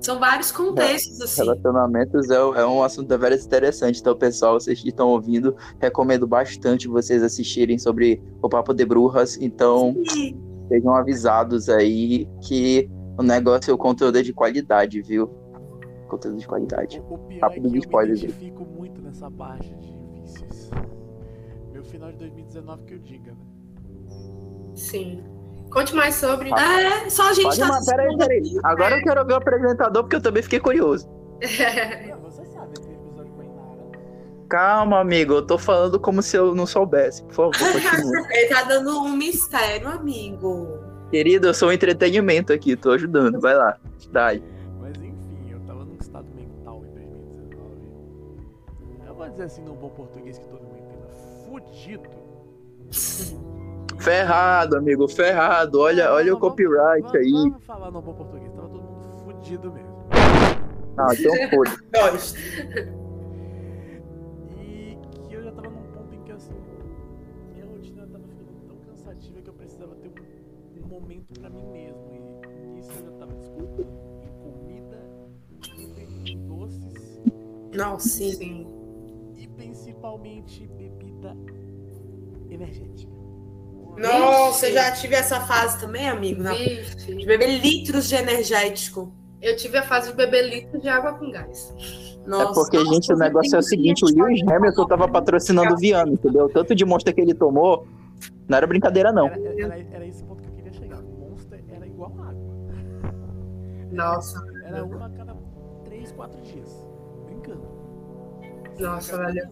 Speaker 3: São vários contextos, assim.
Speaker 2: Relacionamentos é, é um assunto deveras interessante. Então, pessoal, vocês que estão ouvindo, recomendo bastante vocês assistirem sobre o Papo de Brujas. Então,
Speaker 3: E-
Speaker 2: sejam avisados aí que o negócio, o conteúdo é de qualidade, viu? Conteúdo de qualidade.
Speaker 1: O, o pior é que eu me
Speaker 2: gente.
Speaker 1: identifico muito nessa parte de vícios. Meu final de 2019 que eu diga, né?
Speaker 4: Sim. Conte mais sobre.
Speaker 3: É, só a gente
Speaker 2: Pode
Speaker 3: tá
Speaker 2: uma- peraí,
Speaker 3: assistindo
Speaker 2: peraí. Agora eu quero ver o apresentador, porque eu também fiquei curioso.
Speaker 1: Você sabe, tem episódio com a Inara.
Speaker 2: Calma, amigo, eu tô falando como se eu não soubesse. Por favor, continue.
Speaker 3: Ele tá dando um mistério, amigo.
Speaker 2: Querido, eu sou um entretenimento aqui, tô ajudando. Vai lá, dai.
Speaker 1: Mas enfim, eu tava num estado mental em 2019. Eu vou dizer assim num bom português que todo mundo entenda. Fudido.
Speaker 2: Ferrado, amigo, ferrado. Olha, olha o
Speaker 1: Vamos-
Speaker 2: copyright
Speaker 1: vamos-
Speaker 2: aí.
Speaker 1: Vamos falar num bom português, tava todo mundo fudido mesmo.
Speaker 2: Ah, então foda.
Speaker 1: E que eu já tava num ponto em que assim, minha rotina tava ficando tão cansativa que eu precisava ter um, um momento pra mim mesmo. E isso eu já tava descontando em comida, em doces
Speaker 3: Nossa, sim.
Speaker 4: Sim.
Speaker 1: e principalmente bebida energética.
Speaker 3: Nossa, eu já tive essa fase também, amigo. na- De beber litros de energético.
Speaker 4: Eu tive a fase de beber litros de água com gás.
Speaker 3: Nossa,
Speaker 2: É porque,
Speaker 3: nossa,
Speaker 2: gente, o negócio é o seguinte: o Lewis Hamilton tava patrocinando o Viano, entendeu? Tanto de monstro que ele tomou, não era brincadeira, não.
Speaker 1: Era, era, era esse ponto que eu queria chegar. O Monster era igual água.
Speaker 4: Nossa,
Speaker 1: Era uma a cada 3, 4 dias. Brincando.
Speaker 4: Nossa, velho.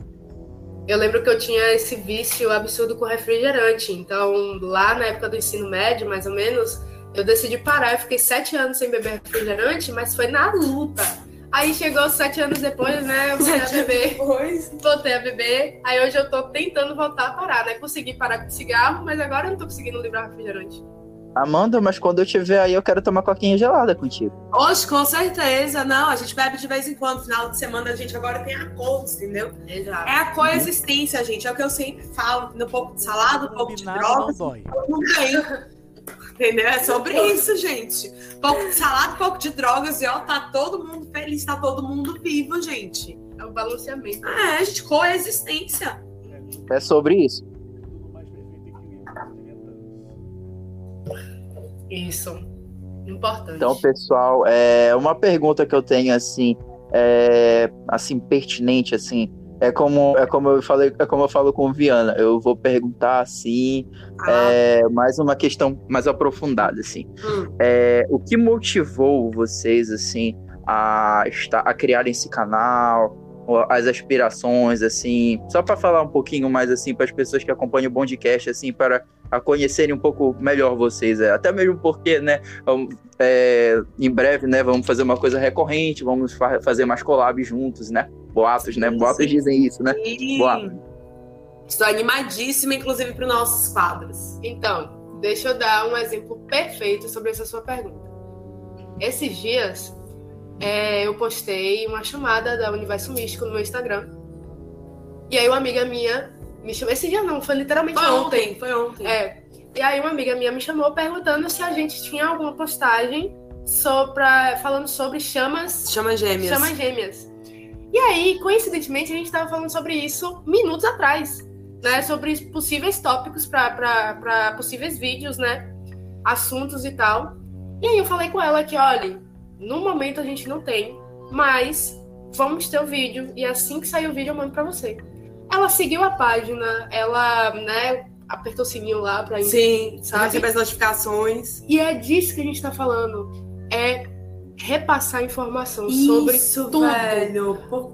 Speaker 4: Eu lembro que eu tinha esse vício absurdo com refrigerante. Então, lá na época do ensino médio, mais ou menos, eu decidi parar. Eu fiquei sete anos sem beber refrigerante, mas foi na luta. Aí chegou sete anos depois, né? Eu voltei a beber.
Speaker 3: Depois.
Speaker 4: Voltei a beber. Aí hoje eu tô tentando voltar a parar, né? Consegui parar com cigarro, mas agora eu não tô conseguindo livrar refrigerante.
Speaker 2: Amanda, mas quando eu tiver aí, eu quero tomar coquinha gelada contigo.
Speaker 3: Hoje, com certeza. Não, a gente bebe de vez em quando. Final de semana a gente agora tem acordos, entendeu?
Speaker 4: Exato.
Speaker 3: É a coexistência, gente. É o que eu sempre falo. Um pouco de salada, um pouco de
Speaker 1: Combinado não
Speaker 3: tem. Entendeu? É sobre isso, gente. Um pouco de salada, um pouco de drogas e ó, tá todo mundo feliz, tá todo mundo vivo, gente.
Speaker 4: É o balanceamento.
Speaker 3: É, a gente, coexistência.
Speaker 2: É sobre isso.
Speaker 4: Isso. Importante.
Speaker 2: Então, pessoal, é uma pergunta que eu tenho assim, é, assim pertinente assim, é como é como eu falei, é como eu falo com o Viana. Eu vou perguntar assim,
Speaker 3: Ah,
Speaker 2: é, mais uma questão mais aprofundada assim.
Speaker 3: hum.
Speaker 2: É, o que motivou vocês assim a estar a criar esse canal, as aspirações assim, só para falar um pouquinho mais assim para as pessoas que acompanham o Bondcast assim para a conhecerem um pouco melhor vocês, é, até mesmo porque, né, é, em breve, né, vamos fazer uma coisa recorrente, vamos fa- fazer mais collabs juntos, né? Boatos, né? Boatos
Speaker 3: sim.
Speaker 2: dizem isso, né?
Speaker 3: Sim.
Speaker 2: Boa.
Speaker 3: Estou animadíssima, inclusive, para os nossos quadros.
Speaker 4: Então, deixa eu dar um exemplo perfeito sobre essa sua pergunta. Esses dias, é, eu postei uma chamada da Universo Místico no meu Instagram. E aí uma amiga minha me chamou. Esse dia não, foi literalmente
Speaker 3: Foi
Speaker 4: ontem.
Speaker 3: ontem, foi ontem.
Speaker 4: É. E aí uma amiga minha me chamou perguntando se a gente tinha alguma postagem sobre, falando sobre chamas,
Speaker 3: Chama gêmeas.
Speaker 4: chamas gêmeas. E aí, coincidentemente, a gente estava falando sobre isso minutos atrás, né? Sobre possíveis tópicos para possíveis vídeos, né? Assuntos e tal. E aí eu falei com ela que, olha, no momento a gente não tem, mas vamos ter o vídeo e assim que sair o vídeo eu mando para você. Ela seguiu a página, ela, né, apertou o sininho lá para
Speaker 3: Sim,
Speaker 4: Sabe?
Speaker 3: receber as notificações.
Speaker 4: E é disso que a gente tá falando. É repassar informação sobre
Speaker 3: Isso,
Speaker 4: tudo.
Speaker 3: velho. Pô,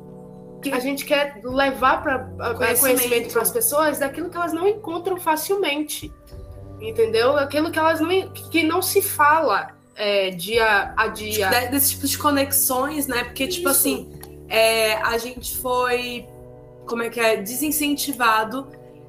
Speaker 4: A gente quer levar para
Speaker 3: Conhecimento.
Speaker 4: conhecimento para as pessoas daquilo que elas não encontram facilmente. Entendeu? Aquilo que elas não que não se fala é, dia a dia.
Speaker 3: de- desse tipo de conexões, né? Porque, tipo
Speaker 4: Isso.
Speaker 3: assim, é, a gente foi, como é que é, desincentivado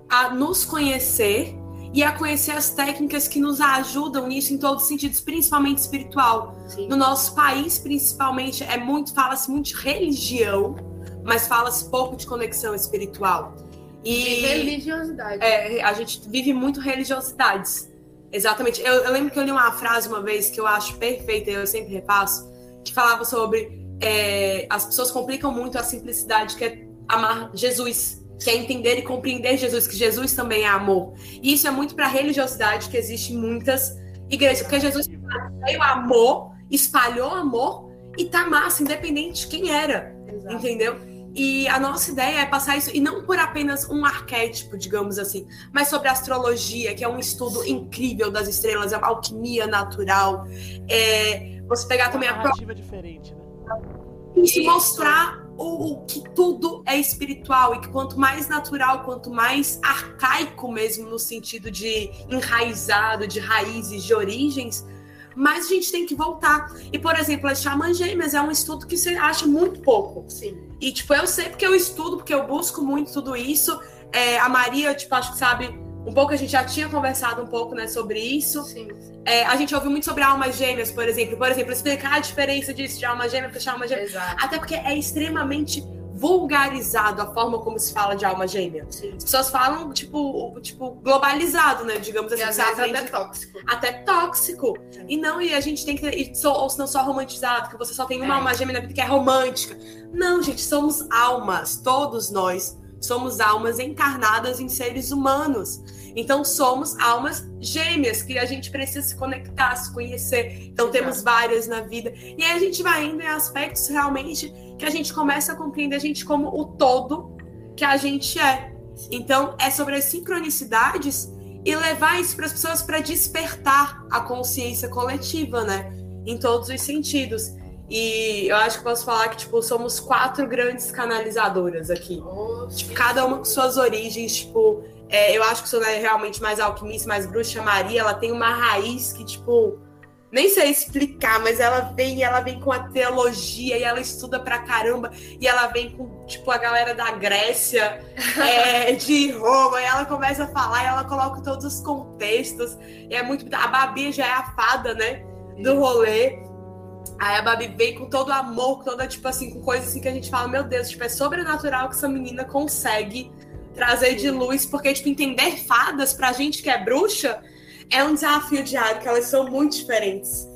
Speaker 3: a nos conhecer e a conhecer as técnicas que nos ajudam nisso em todos os sentidos, principalmente espiritual.
Speaker 4: Sim.
Speaker 3: No nosso país, principalmente, é muito, fala-se muito de religião, mas fala-se pouco de conexão espiritual.
Speaker 4: E religiosidade.
Speaker 3: É, a gente vive muito religiosidades. Exatamente. Eu, eu lembro que eu li uma frase uma vez que eu acho perfeita, e eu sempre repasso, que falava sobre é, as pessoas complicam muito a simplicidade que é amar Jesus, que é entender e compreender Jesus, que Jesus também é amor. E isso é muito para a religiosidade que existe em muitas igrejas, porque Jesus veio amor, espalhou amor e tá massa, independente de quem era.
Speaker 4: Exato.
Speaker 3: Entendeu? E a nossa ideia é passar isso, e não por apenas um arquétipo, digamos assim, mas sobre a astrologia, que é um estudo incrível das estrelas, a alquimia natural. É, você pegar também
Speaker 1: Uma
Speaker 3: a
Speaker 1: narrativa diferente, né?
Speaker 3: isso,
Speaker 4: Isso.
Speaker 3: mostrar o, o que tudo é espiritual e que quanto mais natural, quanto mais arcaico mesmo no sentido de enraizado, de raízes, de origens, mais a gente tem que voltar. E, por exemplo, as chamas gêmeas é um estudo que você acha muito pouco.
Speaker 4: Sim.
Speaker 3: E, tipo, eu sei porque eu estudo, porque eu busco muito tudo isso. É, a Maria, tipo, acho que sabe um pouco, a gente já tinha conversado um pouco, né, sobre isso.
Speaker 4: Sim.
Speaker 3: É, a gente ouviu muito sobre almas gêmeas, por exemplo. Por exemplo, explicar a diferença disso de alma gêmea para alma gêmea.
Speaker 4: Exato.
Speaker 3: Até porque é extremamente vulgarizado a forma como se fala de alma gêmea.
Speaker 4: Sim.
Speaker 3: As pessoas falam, tipo, tipo globalizado, né? Digamos assim.
Speaker 4: até tóxico.
Speaker 3: até tóxico. E não, e a gente tem que. e só- ou senão só romantizado, que você só tem uma
Speaker 4: É.
Speaker 3: alma gêmea na vida que é romântica. Não, gente, somos almas, todos nós somos almas encarnadas em seres humanos. Então somos almas gêmeas que a gente precisa se conectar, se conhecer. Então temos várias na vida. E aí a gente vai indo em aspectos realmente que a gente começa a compreender a gente como o todo que a gente é. Então é sobre as sincronicidades e levar isso para as pessoas para despertar a consciência coletiva, né? Em todos os sentidos. E eu acho que posso falar que, tipo, somos quatro grandes canalizadoras aqui. Tipo, cada uma com suas origens, tipo, é, eu acho que sou né, realmente mais alquimista, mais bruxa. Maria, ela tem uma raiz que, tipo, nem sei explicar, mas ela vem, ela vem com a teologia e ela estuda pra caramba. E ela vem com, tipo, a galera da Grécia, é, de Roma, e ela começa a falar e ela coloca todos os contextos. E é muito. A Babi já é a fada, né? Do rolê. Aí a Babi vem com todo amor, com toda, tipo assim, com coisas assim que a gente fala, meu Deus, tipo, é sobrenatural que essa menina consegue trazer de luz, porque, tipo, entender fadas pra gente que é bruxa é um desafio diário, que elas são muito diferentes.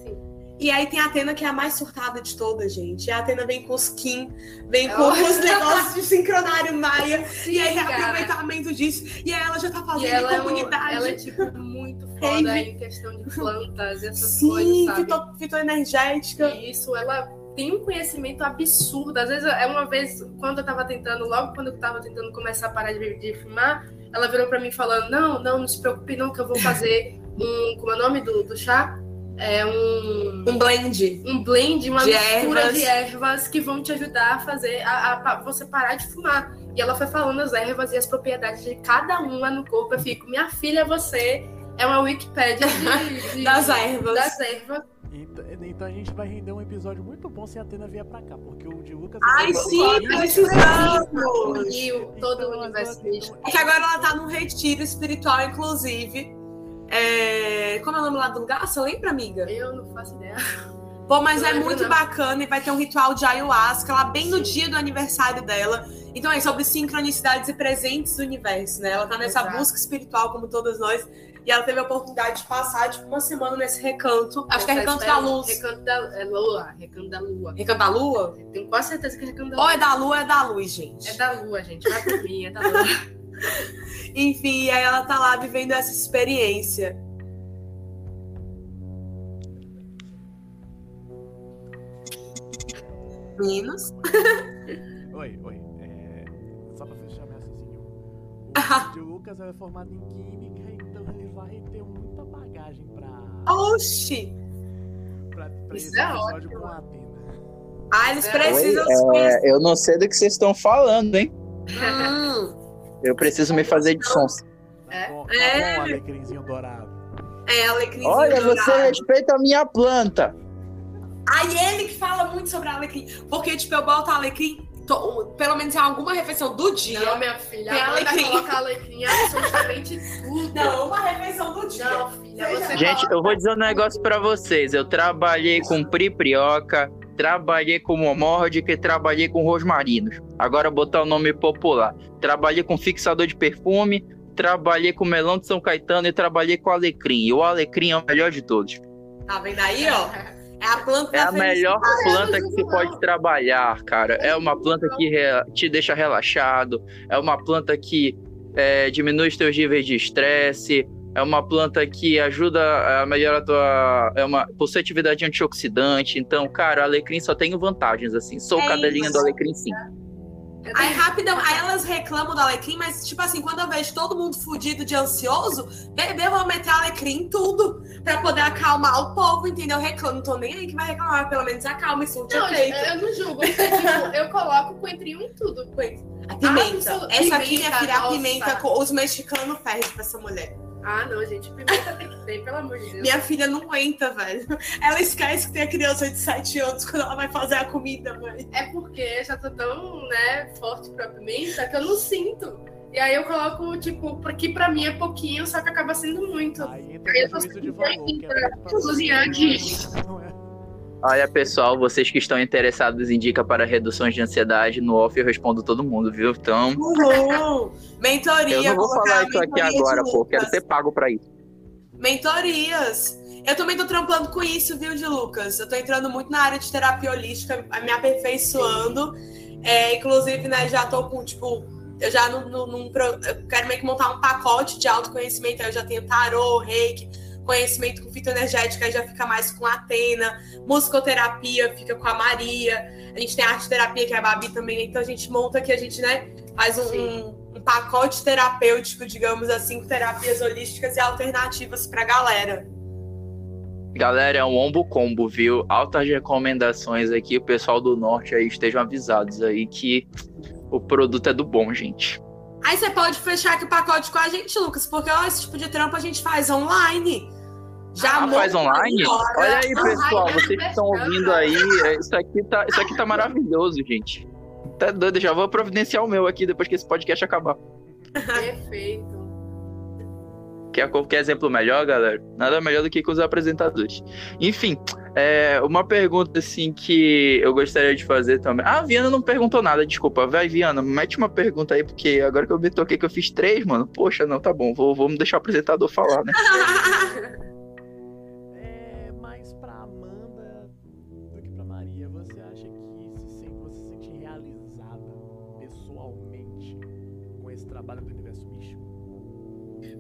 Speaker 3: E aí tem a Atena, que é a mais surtada de todas, gente. E a Atena vem com os Kim, vem com os negócios de sincronário maia.
Speaker 4: Sim,
Speaker 3: e aí,
Speaker 4: cara.
Speaker 3: reaproveitamento disso. E aí ela já tá fazendo
Speaker 4: ela, é
Speaker 3: comunidade.
Speaker 4: ela é, tipo, muito foda em questão de plantas essas
Speaker 3: Sim,
Speaker 4: coisas, sabe?
Speaker 3: fito, fitoenergética.
Speaker 4: E isso, ela tem um conhecimento absurdo. Às vezes, é uma vez, quando eu tava tentando, logo quando eu tava tentando começar a parar de, de fumar, ela virou pra mim falando: Não, não, não se preocupe, não, que eu vou fazer um. Como é o nome do, do chá? É um.
Speaker 3: Um blend.
Speaker 4: Um blend, uma
Speaker 3: De
Speaker 4: mistura
Speaker 3: ervas.
Speaker 4: de ervas que vão te ajudar a fazer a, a- pra você parar de fumar. E ela foi falando as ervas e as propriedades de cada uma no corpo. Eu fico, minha filha, você é uma Wikipédia de, de-
Speaker 3: Das ervas.
Speaker 4: Das ervas.
Speaker 1: Então, então a gente vai render um episódio muito bom se a Atena vier pra cá, porque o de Lucas.
Speaker 3: Ai,
Speaker 1: é
Speaker 3: sim, precisamos.
Speaker 4: E o- todo o
Speaker 1: Então,
Speaker 4: universo
Speaker 1: agora-
Speaker 4: místico.
Speaker 3: É que agora ela tá num retiro espiritual, inclusive. É... Como é o nome lá do lugar? Você lembra, amiga?
Speaker 4: Eu não faço ideia.
Speaker 3: Bom, mas
Speaker 4: Não
Speaker 3: é muito
Speaker 4: não.
Speaker 3: bacana e vai ter um ritual de ayahuasca lá bem no dia do aniversário dela. Então é sobre sincronicidades e presentes do universo, né? Ela tá nessa
Speaker 4: Exato.
Speaker 3: busca espiritual, como todas nós. E ela teve a oportunidade de passar, tipo, uma semana nesse recanto. Acho que é Recanto da Luz.
Speaker 4: Recanto da é Lua. Recanto da Lua.
Speaker 3: Recanto da Lua?
Speaker 4: Tenho quase certeza que é Recanto da
Speaker 3: Ou
Speaker 4: Lua.
Speaker 3: é da Lua ou é da Luz, gente.
Speaker 4: É da Lua, gente. Vai por mim, é da Lua.
Speaker 3: Enfim, e aí ela tá lá vivendo essa experiência. Meninos.
Speaker 1: Oi, oi. É, Só pra fechar meu raciocínio. O de Lucas é formado em Química, ele vai ter muita bagagem pra,
Speaker 3: Oxi!
Speaker 1: pra, pra
Speaker 4: Isso
Speaker 1: esse
Speaker 4: é
Speaker 1: episódio com a Atena.
Speaker 3: Ah, eles
Speaker 4: Oi,
Speaker 3: precisam se
Speaker 2: Oi, é, eu não sei do que vocês estão falando, hein?
Speaker 3: Hum,
Speaker 2: Eu preciso me fazer de sons.
Speaker 1: Tá
Speaker 4: É?
Speaker 1: bom, tá
Speaker 3: É.
Speaker 1: bom, alecrimzinho dourado.
Speaker 3: é, alecrim.
Speaker 2: Olha, você respeita a minha planta.
Speaker 3: Aí ele que fala muito sobre alecrim. Porque, tipo, eu boto alecrim, to- pelo menos em alguma refeição do dia.
Speaker 4: Não, minha filha.
Speaker 3: Tem
Speaker 4: A Amanda
Speaker 3: alecrim.
Speaker 4: coloca alecrim absolutamente tudo.
Speaker 3: Não, uma refeição do dia.
Speaker 4: Não, filha. Você
Speaker 2: Gente, eu vou dizer um negócio pra vocês. Eu trabalhei com priprioca, trabalhei com momórdica e trabalhei com rosmarinos. Agora botar o nome popular. Trabalhei com fixador de perfume, trabalhei com melão de São Caetano e trabalhei com alecrim. E o alecrim é o melhor de todos.
Speaker 3: Tá vendo aí, ó? É a planta
Speaker 2: É a melhor
Speaker 3: felicidade.
Speaker 2: planta que se pode trabalhar, cara. É uma planta que te deixa relaxado. É uma planta que é, diminui os teus níveis de estresse. É uma planta que ajuda a melhorar a tua. É uma positividade antioxidante. Então, cara, o alecrim só tem vantagens, assim. Sou
Speaker 3: É
Speaker 2: cadelinha
Speaker 3: isso.
Speaker 2: do alecrim, sim.
Speaker 3: Aí rapidão, aí elas reclamam do alecrim, mas tipo assim, quando eu vejo todo mundo fudido de ansioso, bebê, eu vou meter alecrim em tudo pra poder acalmar o povo, entendeu? Eu reclamo, não tô nem aí que vai reclamar, pelo menos acalma surte
Speaker 4: Não,
Speaker 3: efeito.
Speaker 4: eu não julgo. porque, tipo, eu coloco coentrinho em tudo.
Speaker 3: A pimenta.
Speaker 4: Absolut-
Speaker 3: Essa aqui, minha filha, a pimenta, os mexicanos perdem pra essa mulher.
Speaker 4: Ah, não, gente. Pimenta tem que ter, pelo amor de Deus.
Speaker 3: Minha filha não aguenta, velho. Ela esquece que tem a criança de 7 anos quando ela vai fazer a comida, mãe.
Speaker 4: É porque eu já tô tão, né, forte pra pimenta que eu não sinto. E aí eu coloco, tipo, porque pra mim é pouquinho, só que acaba sendo muito.
Speaker 1: Aí entra
Speaker 4: Eu tô
Speaker 1: de valor.
Speaker 4: aqui
Speaker 1: que é
Speaker 4: pra cozinhar de-
Speaker 1: não é?
Speaker 2: Olha, pessoal, vocês que estão interessados em dica para reduções de ansiedade, no off eu respondo todo mundo, viu? Então,
Speaker 3: Uhul. Mentoria.
Speaker 2: eu não vou falar isso aqui agora, pô. Quero ser pago pra isso.
Speaker 3: Mentorias. Eu também tô trampando com isso, viu, de Lucas? Eu tô entrando muito na área de terapia holística, me aperfeiçoando. É, inclusive, né, já tô com, tipo, eu já não, não, não pro- eu quero meio que montar um pacote de autoconhecimento. Eu já tenho tarô, reiki, conhecimento com fitoenergética, já fica mais com a Atena, musicoterapia fica com a Maria. A gente tem arte terapia, que é a Babi também. Então a gente monta aqui, a gente, né, faz um, um, um pacote terapêutico, digamos assim, com terapias holísticas e alternativas pra galera.
Speaker 2: Galera, é um ombo combo, viu? Altas recomendações aqui. O pessoal do norte aí estejam avisados aí que o produto é do bom, gente.
Speaker 3: Aí você pode fechar aqui o pacote com a gente, Lucas, porque ó, esse tipo de trampo a gente faz online. Já
Speaker 2: Ah, faz online?
Speaker 3: hora.
Speaker 2: Olha aí, pessoal,
Speaker 4: Online,
Speaker 2: vocês que estão ouvindo aí, é, isso aqui tá, isso aqui tá maravilhoso, gente. Tá doido, já vou providenciar o meu aqui depois que esse podcast acabar.
Speaker 4: Perfeito.
Speaker 2: Quer qualquer exemplo melhor, galera? Nada melhor do que com os apresentadores. Enfim, é, uma pergunta assim que eu gostaria de fazer também. Ah, a Viana não perguntou nada, desculpa. Vai, Viana, mete uma pergunta aí, porque agora que eu me toquei que eu fiz três, mano. Poxa, não, tá bom, vou, vou me deixar o apresentador falar, né?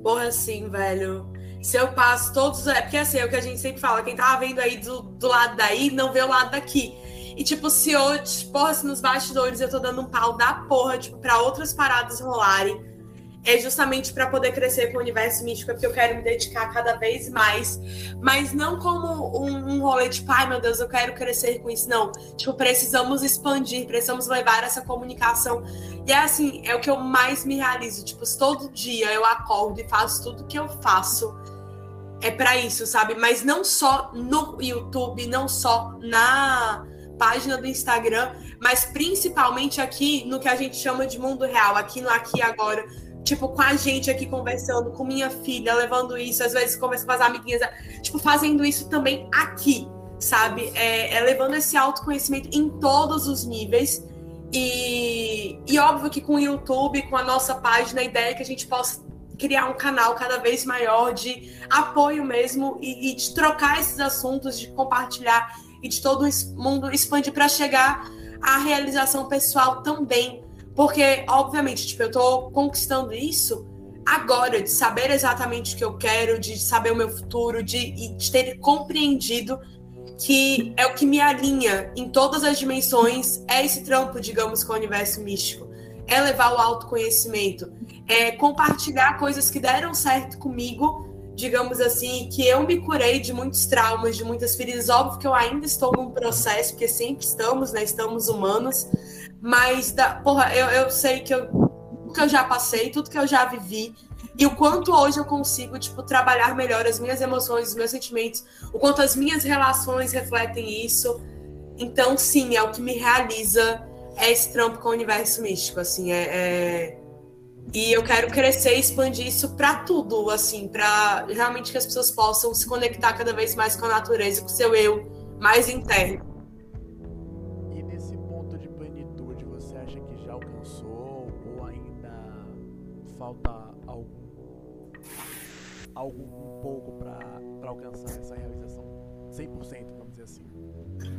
Speaker 3: Porra, assim, velho. Se eu passo todos. É porque assim, é o que a gente sempre fala, quem tava vendo aí do, do lado daí não vê o lado daqui. E, tipo, se hoje, porra, se nos bastidores eu tô dando um pau da porra, tipo, pra outras paradas rolarem, é justamente para poder crescer com o universo místico, é porque eu quero me dedicar cada vez mais. Mas não como um, um rolê de, tipo, ai meu Deus, eu quero crescer com isso. Não. Tipo, precisamos expandir, precisamos levar essa comunicação. E é assim, é o que eu mais me realizo. Tipo, todo dia eu acordo e faço tudo que eu faço, é para isso, sabe? Mas não só no YouTube, não só na página do Instagram, mas principalmente aqui no que a gente chama de mundo real, aqui no aqui agora. Tipo, com a gente aqui conversando, com minha filha, levando isso, às vezes conversa com as amiguinhas, tipo, fazendo isso também aqui, sabe? É, é levando esse autoconhecimento em todos os níveis. E, e óbvio que com o YouTube, com a nossa página, a ideia é que a gente possa criar um canal cada vez maior de apoio mesmo e, e de trocar esses assuntos, de compartilhar e de todo mundo expandir para chegar à realização pessoal também. Porque, obviamente, tipo, eu estou conquistando isso agora, de saber exatamente o que eu quero, de saber o meu futuro, de, de ter compreendido que é o que me alinha em todas as dimensões, é esse trampo, digamos, com o universo místico. É levar o autoconhecimento, é compartilhar coisas que deram certo comigo digamos assim, que eu me curei de muitos traumas, de muitas feridas. Óbvio que eu ainda estou num processo, porque sempre estamos, né? Estamos humanos. Mas, da, porra, eu, eu sei que eu, que eu já passei, tudo que eu já vivi, e o quanto hoje eu consigo, tipo, trabalhar melhor as minhas emoções, os meus sentimentos, o quanto as minhas relações refletem isso. Então, sim, é o que me realiza é esse trampo com o universo místico, assim, é, é e eu quero crescer e expandir isso para tudo, assim, para realmente que as pessoas possam se conectar cada vez mais com a natureza, com o seu eu mais interno.
Speaker 1: Algum um pouco para alcançar essa realização 100%, vamos dizer assim?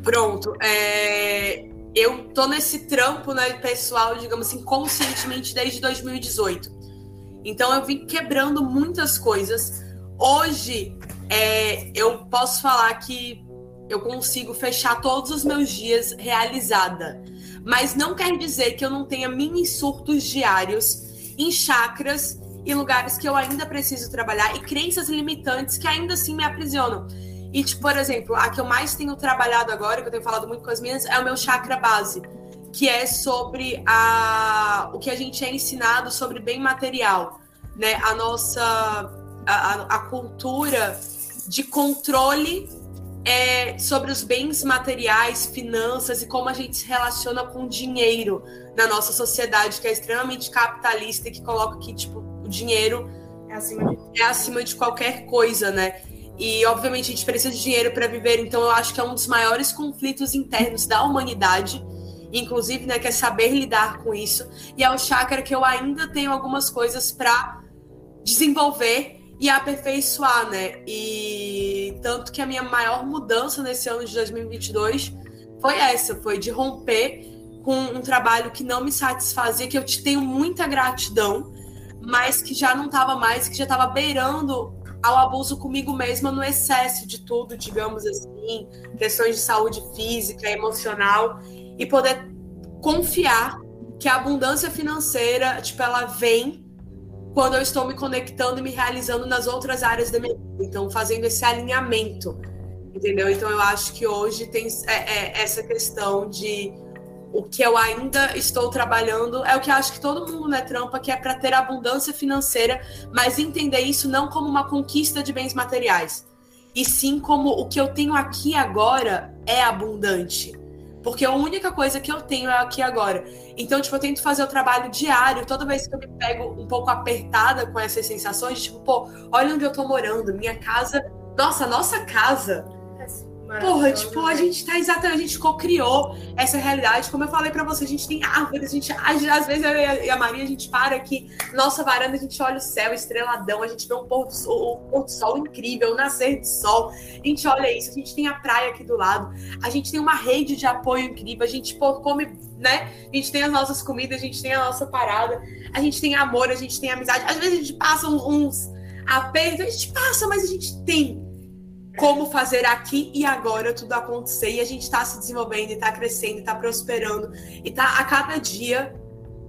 Speaker 3: Pronto. É eu tô nesse trampo, né, pessoal, digamos assim, conscientemente desde 2018. Então eu vim quebrando muitas coisas. Hoje é, eu posso falar que eu consigo fechar todos os meus dias realizada. Mas não quer dizer que eu não tenha mini surtos diários em chakras e lugares que eu ainda preciso trabalhar e crenças limitantes que ainda assim me aprisionam. E, tipo, por exemplo, a que eu mais tenho trabalhado agora, que eu tenho falado muito com as minhas, é o meu chakra base, que é sobre a, o que a gente é ensinado sobre bem material, né? A nossa a, a cultura de controle é, sobre os bens materiais, finanças e como a gente se relaciona com dinheiro na nossa sociedade, que é extremamente capitalista e que coloca que, tipo, dinheiro é acima de, é acima de qualquer coisa, né? E, obviamente, a gente precisa de dinheiro para viver, então eu acho que é um dos maiores conflitos internos da humanidade, inclusive, né, que é saber lidar com isso. E é o chakra que eu ainda tenho algumas coisas para desenvolver e aperfeiçoar, né? E tanto que a minha maior mudança nesse ano de 2022 foi essa, foi de romper com um trabalho que não me satisfazia, que eu te tenho muita gratidão, mas que já não estava mais, que já estava beirando ao abuso comigo mesma no excesso de tudo, digamos assim, questões de saúde física, emocional, e poder confiar que a abundância financeira, tipo, ela vem quando eu estou me conectando e me realizando nas outras áreas da minha vida. Então, fazendo esse alinhamento, entendeu? Então, eu acho que hoje tem é, é, essa questão de o que eu ainda estou trabalhando é o que acho que todo mundo né, trampa, que é para ter abundância financeira, mas entender isso não como uma conquista de bens materiais, e sim como o que eu tenho aqui agora é abundante. Porque a única coisa que eu tenho é aqui agora. Então, tipo, eu tento fazer o trabalho diário, toda vez que eu me pego um pouco apertada com essas sensações, tipo, pô, olha onde eu tô morando, minha casa. Nossa, nossa casa Porra, tipo, a gente tá exatamente, a gente co-criou essa realidade. Como eu falei pra você, a gente tem árvores, a gente, às vezes eu e a Maria, a gente para aqui, nossa varanda, a gente olha o céu estreladão, a gente vê um pôr do sol, um pôr do sol incrível, o nascer de sol. A gente olha isso, a gente tem a praia aqui do lado, a gente tem uma rede de apoio incrível, a gente pô, come, né? A gente tem as nossas comidas, a gente tem a nossa parada, a gente tem amor, a gente tem amizade. Às vezes a gente passa uns apertos, a gente passa, mas a gente tem como fazer aqui e agora tudo acontecer. E a gente está se desenvolvendo, está crescendo, está prosperando. E está a cada dia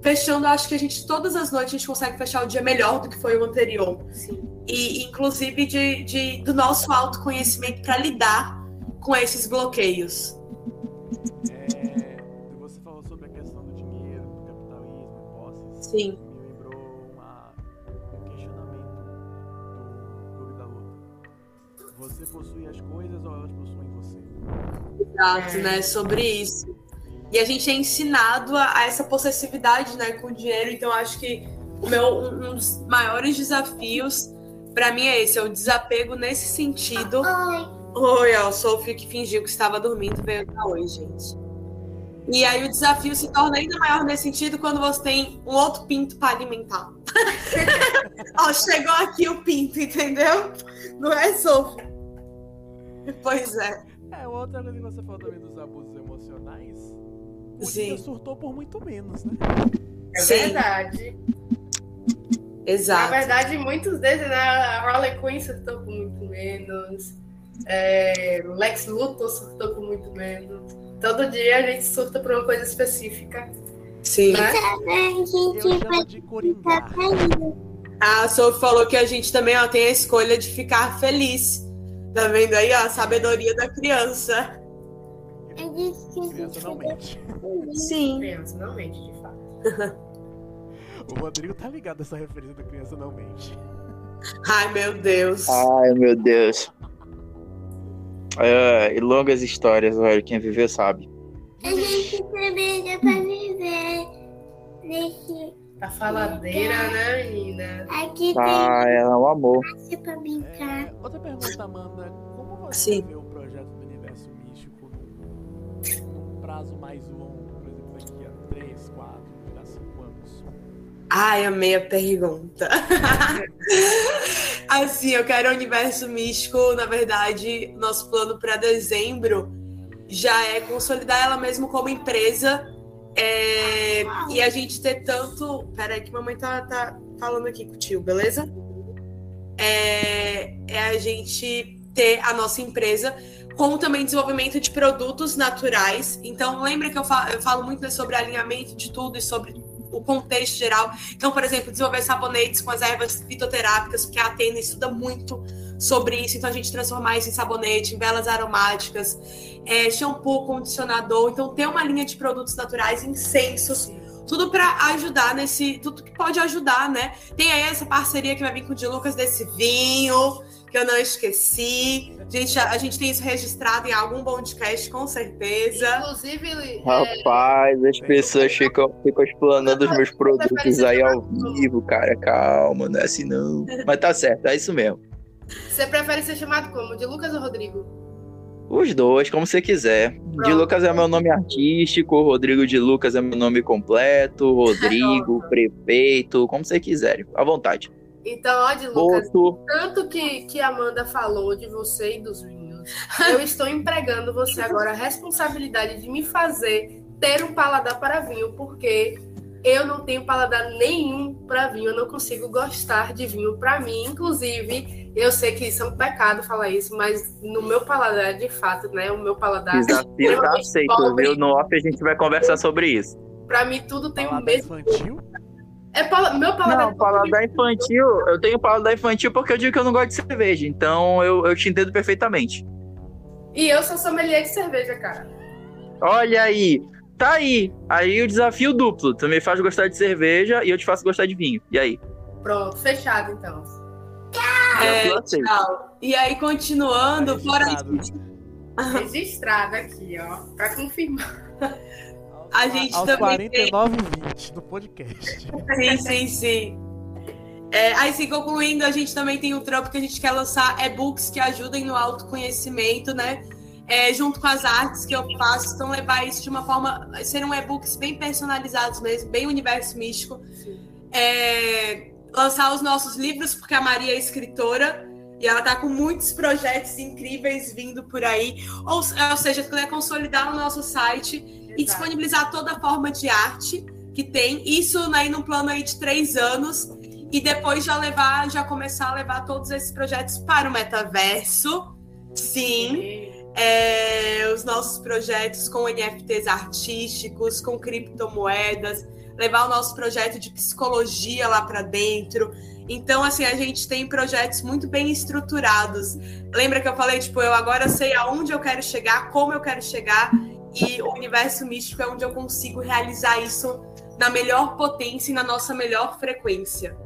Speaker 3: fechando. Acho que a gente, todas as noites, a gente consegue fechar o dia melhor do que foi o anterior.
Speaker 4: Sim.
Speaker 3: E, inclusive, de, de do nosso autoconhecimento para lidar com esses bloqueios.
Speaker 1: É, você falou sobre a questão do dinheiro, do capitalismo, posses.
Speaker 3: Sim.
Speaker 1: Possui as coisas ou elas possuem você?
Speaker 3: Exato, né? Sobre isso. E a gente é ensinado a, a essa possessividade, né, com o dinheiro. Então, acho que o meu um, dos maiores desafios para mim é esse, é o desapego nesse sentido. Oi, ó, o Sophie que fingiu que estava dormindo veio cá hoje, gente. E aí o desafio se torna ainda maior nesse sentido quando você tem um outro pinto para alimentar. ó, chegou aqui o pinto, entendeu? Não é, Sophie? Pois é.
Speaker 1: É, outra coisa que você falou também dos abusos emocionais. O
Speaker 3: Sim.
Speaker 1: Surtou por muito menos, né?
Speaker 4: É
Speaker 3: Sim.
Speaker 4: verdade. Na
Speaker 3: Exato.
Speaker 4: verdade, muitos deles, né? A Harley Quinn surtou com muito menos. É, o Lex Luthor surtou com muito menos. Todo dia a gente surta por uma coisa específica.
Speaker 3: Sim.
Speaker 4: Né?
Speaker 1: Eu chamo de coringar.
Speaker 3: A Sophie falou que a gente também ó, tem a escolha de ficar feliz. Tá vendo aí ó, a sabedoria da criança?
Speaker 1: Criança não mente.
Speaker 3: Sim.
Speaker 4: Criança, não mente, de fato.
Speaker 1: O Rodrigo tá ligado essa referência da criança não mente.
Speaker 3: Ai, meu Deus.
Speaker 2: Ai, meu Deus. É, e longas histórias, olha, quem viveu sabe.
Speaker 5: A gente também dá pra viver nesse.
Speaker 4: A faladeira, né, menina?
Speaker 5: Aqui
Speaker 2: Ah, ela é um amor.
Speaker 5: tem pra brincar.
Speaker 1: É, outra pergunta, Amanda. Como você
Speaker 3: Sim.
Speaker 1: vê o projeto do universo místico num, num prazo mais longo? Por exemplo, daqui a 3, 4, a 5 anos?
Speaker 3: Ai, amei a pergunta. assim, eu quero o universo místico. Na verdade, nosso plano para dezembro já é consolidar ela mesmo como empresa. É, e a gente ter tanto. Peraí, que mamãe tá, tá falando aqui com o tio, beleza? É, é a gente ter a nossa empresa com também desenvolvimento de produtos naturais. Então, lembra que eu falo, eu falo muito né, sobre alinhamento de tudo e sobre o contexto geral. Então, por exemplo, desenvolver sabonetes com as ervas fitoterápicas, porque a Atena estuda muito sobre isso. Então, a gente transformar isso em sabonete, em velas aromáticas, é, shampoo, condicionador. Então, ter uma linha de produtos naturais, incensos, tudo para ajudar nesse. Tudo que pode ajudar, né? Tem aí essa parceria que vai vir com o de Lucas desse vinho, que eu não esqueci. Gente, a, a gente tem isso registrado em algum podcast, com certeza.
Speaker 4: Inclusive, é,
Speaker 2: Rapaz, as pessoas ficam, ficam explanando os meus produtos aí ao vivo, cara. Calma, não é assim não. Mas tá certo, é isso mesmo.
Speaker 4: você prefere ser chamado como? De Lucas ou Rodrigo?
Speaker 2: Os dois, como você quiser. De
Speaker 4: Pronto.
Speaker 2: Lucas é meu nome artístico, Rodrigo de Lucas é meu nome completo, Rodrigo, prefeito, como você quiser, à vontade.
Speaker 4: Então, ó, de Lucas,
Speaker 2: Boto,
Speaker 4: tanto que, que a Amanda falou de você e dos vinhos, eu estou empregando você agora a responsabilidade de me fazer ter um paladar para vinho, porque eu não tenho paladar nenhum para vinho, eu não consigo gostar de vinho para mim. Inclusive, eu sei que isso é um pecado falar isso, mas no meu paladar, de fato, né? O meu paladar,
Speaker 2: desafio tá aceito, viu? No off a gente vai conversar sobre isso.
Speaker 4: para mim, tudo tem o mesmo.
Speaker 1: infantil?
Speaker 4: É pala- meu paladar.
Speaker 2: Não, paladar infantil, eu tenho paladar infantil porque eu digo que eu não gosto de cerveja, então eu, eu te entendo perfeitamente.
Speaker 4: E eu sou sommelier de cerveja, cara.
Speaker 2: Olha aí, tá aí. Aí o desafio duplo. Tu me faz gostar de cerveja e eu te faço gostar de vinho. E aí?
Speaker 4: Pronto, fechado então.
Speaker 3: É, tchau. E aí, continuando, fora
Speaker 1: Registrado.
Speaker 4: Registrado aqui, ó, pra confirmar.
Speaker 3: A gente
Speaker 1: Aos
Speaker 3: também
Speaker 1: 49 e 20 do podcast.
Speaker 3: Sim, sim, sim. É, aí, sim, concluindo, a gente também tem um trampo que a gente quer lançar e-books que ajudem no autoconhecimento, né? é, junto com as artes que eu faço, então levar isso de uma forma, serão e-books bem personalizados mesmo, bem universo místico. É, lançar os nossos livros, porque a Maria é escritora e ela está com muitos projetos incríveis vindo por aí. Ou, ou seja, quiser consolidar o nosso site Exato. e disponibilizar toda a forma de arte que tem. Isso aí no plano aí de três anos. E depois já levar, já começar a levar todos esses projetos para o metaverso. Sim. É, os nossos projetos com NFTs artísticos, com criptomoedas, levar o nosso projeto de psicologia lá para dentro. Então, assim, a gente tem projetos muito bem estruturados. Lembra que eu falei, tipo, eu agora sei aonde eu quero chegar, como eu quero chegar, e o universo místico é onde eu consigo realizar isso na melhor potência e na nossa melhor frequência.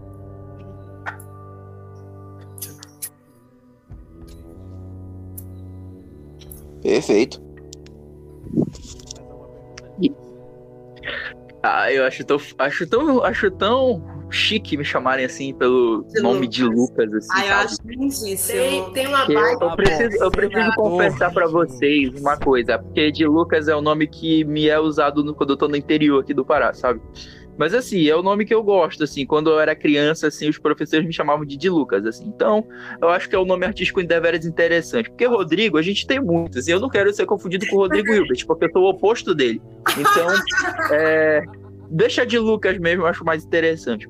Speaker 2: Perfeito. Ah, eu acho tão, acho tão, acho tão chique me chamarem assim pelo de nome Lucas. de Lucas. Assim,
Speaker 3: ah, eu acho lindíssimo. Tem,
Speaker 4: tem uma baita.
Speaker 2: Eu, eu preciso, eu preciso confessar para vocês uma coisa, porque de Lucas é o nome que me é usado no, quando eu tô no interior aqui do Pará, sabe? Mas assim, é o nome que eu gosto, assim. Quando eu era criança, assim, os professores me chamavam de de Lucas, assim. Então, eu acho que é o um nome artístico deveras interessante. Porque Rodrigo, a gente tem muitos. E eu não quero ser confundido com o Rodrigo Hilbert, porque eu sou o oposto dele. Então, é, deixa de Lucas mesmo, eu acho mais interessante.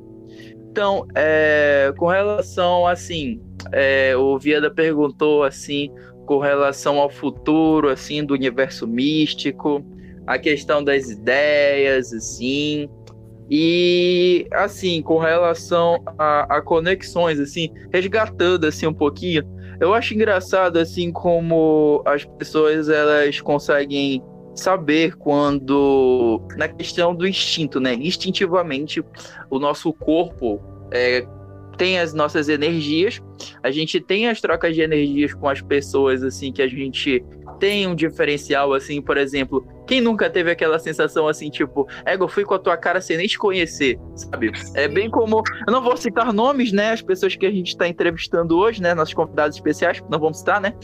Speaker 2: Então, é, com relação, assim, é, o Vieda perguntou, assim, com relação ao futuro, assim, do universo místico, a questão das ideias, assim, e assim, com relação a, a, conexões, assim, resgatando assim um pouquinho, eu acho engraçado assim como as pessoas elas conseguem saber quando na questão do instinto, né? Instintivamente, o nosso corpo é, tem as nossas energias, a gente tem as trocas de energias com as pessoas assim que a gente tem um diferencial, assim, por exemplo, quem nunca teve aquela sensação assim, tipo, ego, eu fui com a tua cara sem nem te conhecer, sabe? É bem como. Eu não vou citar nomes, né? As pessoas que a gente está entrevistando hoje, né? Nossos convidados especiais, não vamos citar, né?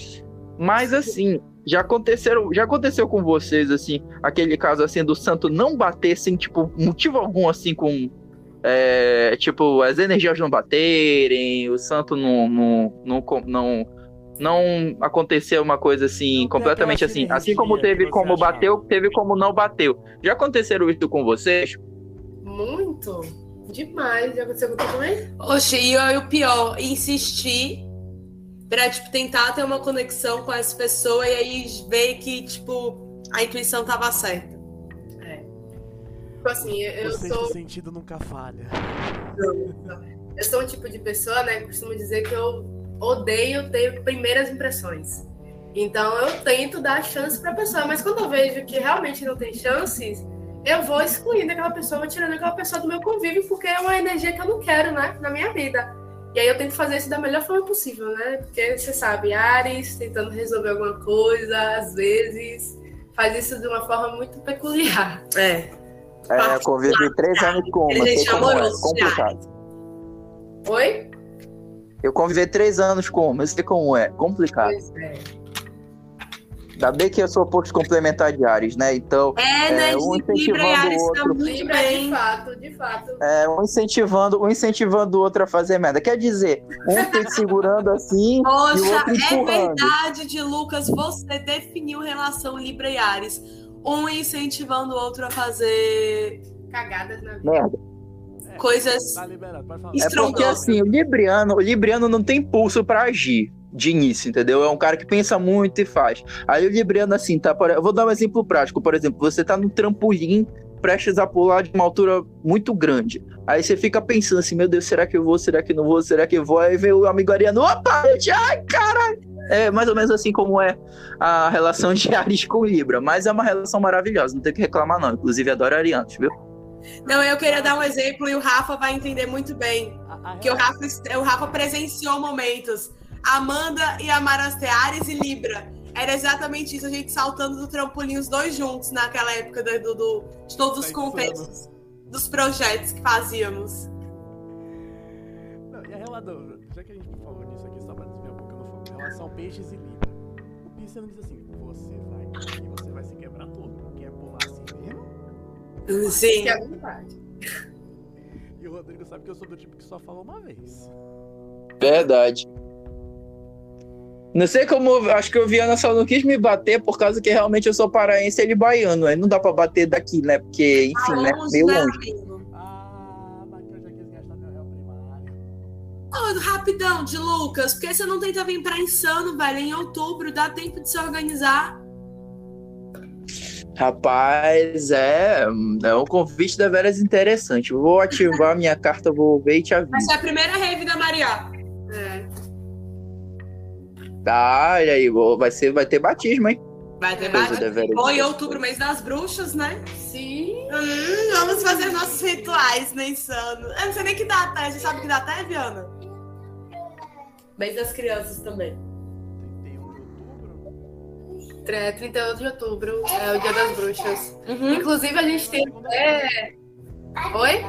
Speaker 2: Mas assim, já aconteceram, já aconteceu com vocês, assim, aquele caso assim do santo não bater sem, tipo, motivo algum, assim, com. É, tipo, as energias não baterem, o santo não, não, não, não não aconteceu uma coisa assim, não completamente assim. Assim como teve como bateu, teve como não bateu. Já aconteceram isso com vocês?
Speaker 4: Muito. Demais. Já aconteceu com você também?
Speaker 3: Oxe, e o pior, insistir pra, tipo, tentar ter uma conexão com essa pessoa e aí ver que, tipo, a intuição tava certa.
Speaker 4: É. Tipo assim, eu
Speaker 1: o
Speaker 4: sou...
Speaker 1: sentido nunca falha.
Speaker 4: Eu sou um tipo de pessoa, né, costumo dizer que eu odeio ter primeiras impressões. Então eu tento dar chance para a pessoa, mas quando eu vejo que realmente não tem chances, eu vou excluindo aquela pessoa, vou tirando aquela pessoa do meu convívio, porque é uma energia que eu não quero, né, na minha vida. E aí eu tento fazer isso da melhor forma possível, né? Porque você sabe, Ares tentando resolver alguma coisa, às vezes faz isso de uma forma muito peculiar.
Speaker 3: É.
Speaker 2: É, eu convivi três anos com uma, sei como é, complicado.
Speaker 4: Oi?
Speaker 2: Eu convivi três anos com uma, eu sei como é, complicado. Pois é. Ainda bem que eu sou oposto complementar de Ares, né? Então,
Speaker 3: é, né?
Speaker 2: É, um incentivando o outro.
Speaker 4: Libra, de fato, de fato.
Speaker 2: É, um incentivando, um incentivando o outro a fazer merda. Quer dizer, um tem segurando assim
Speaker 3: Poxa,
Speaker 2: e o outro empurrando.
Speaker 3: é verdade de Lucas, você definiu relação Libra e Ares. Um incentivando o outro a fazer
Speaker 4: cagadas na vida.
Speaker 2: Merda
Speaker 3: coisas
Speaker 1: tá
Speaker 2: É porque assim, o Libriano, o Libriano não tem pulso para agir de início, entendeu? É um cara que pensa muito e faz. Aí o Libriano, assim, tá. Eu vou dar um exemplo prático. Por exemplo, você tá no trampolim prestes a pular de uma altura muito grande. Aí você fica pensando assim, meu Deus, será que eu vou? Será que não vou? Será que eu vou? Aí vem o amigo Ariano, opa, ai, cara! É mais ou menos assim como é a relação de Ares com Libra, mas é uma relação maravilhosa, não tem que reclamar não. Inclusive adoro Arianos, viu?
Speaker 3: Não, eu queria dar um exemplo e o Rafa vai entender muito bem. Que o Rafa, o Rafa presenciou momentos. Amanda e Amaraste Ares e Libra. Era exatamente isso, a gente saltando do trampolim os dois juntos naquela época do, do de todos os contextos dos projetos que fazíamos.
Speaker 1: Não, e a relação, já que a gente falou nisso aqui, só para desviar um pouco no foco, relação peixes e Libra. O não diz assim, você vai e você vai se quebrar todo.
Speaker 3: Sim.
Speaker 4: Fique à vontade.
Speaker 1: E o Rodrigo sabe que eu sou do tipo que só fala uma vez.
Speaker 2: Verdade. Não sei como, acho que o Viana só não quis me bater por causa que realmente eu sou paraense e ele baiano. Aí não dá pra bater daqui, né? Porque, enfim, né?
Speaker 3: Longe,
Speaker 2: Meio
Speaker 3: né,
Speaker 2: longe.
Speaker 3: amigo?
Speaker 1: Ah, mas que eu já quis gastar meu réu primário.
Speaker 3: Rapidão, de Lucas, por que você não tenta vir pra Insano, velho? Em outubro, dá tempo de se organizar.
Speaker 2: Rapaz, é, é um convite da veras interessante. Vou ativar minha carta, vou ver e te aviso.
Speaker 3: Essa é a primeira rave da Maria.
Speaker 4: É.
Speaker 2: Tá, e aí, vou- vai, ser, vai ter batismo, hein?
Speaker 3: Vai ter
Speaker 2: deveras
Speaker 3: Bom, em outubro, mês das bruxas, né?
Speaker 4: Sim.
Speaker 3: Hum, vamos fazer nossos rituais, né, Insano? Eu não sei nem que data é. Você sabe que data é, Viana? Mês das crianças também.
Speaker 1: 31 de outubro.
Speaker 4: Tre- 38 de outubro é o Dia das Bruxas.
Speaker 3: Uhum.
Speaker 4: Inclusive, a gente tem. É... Oi?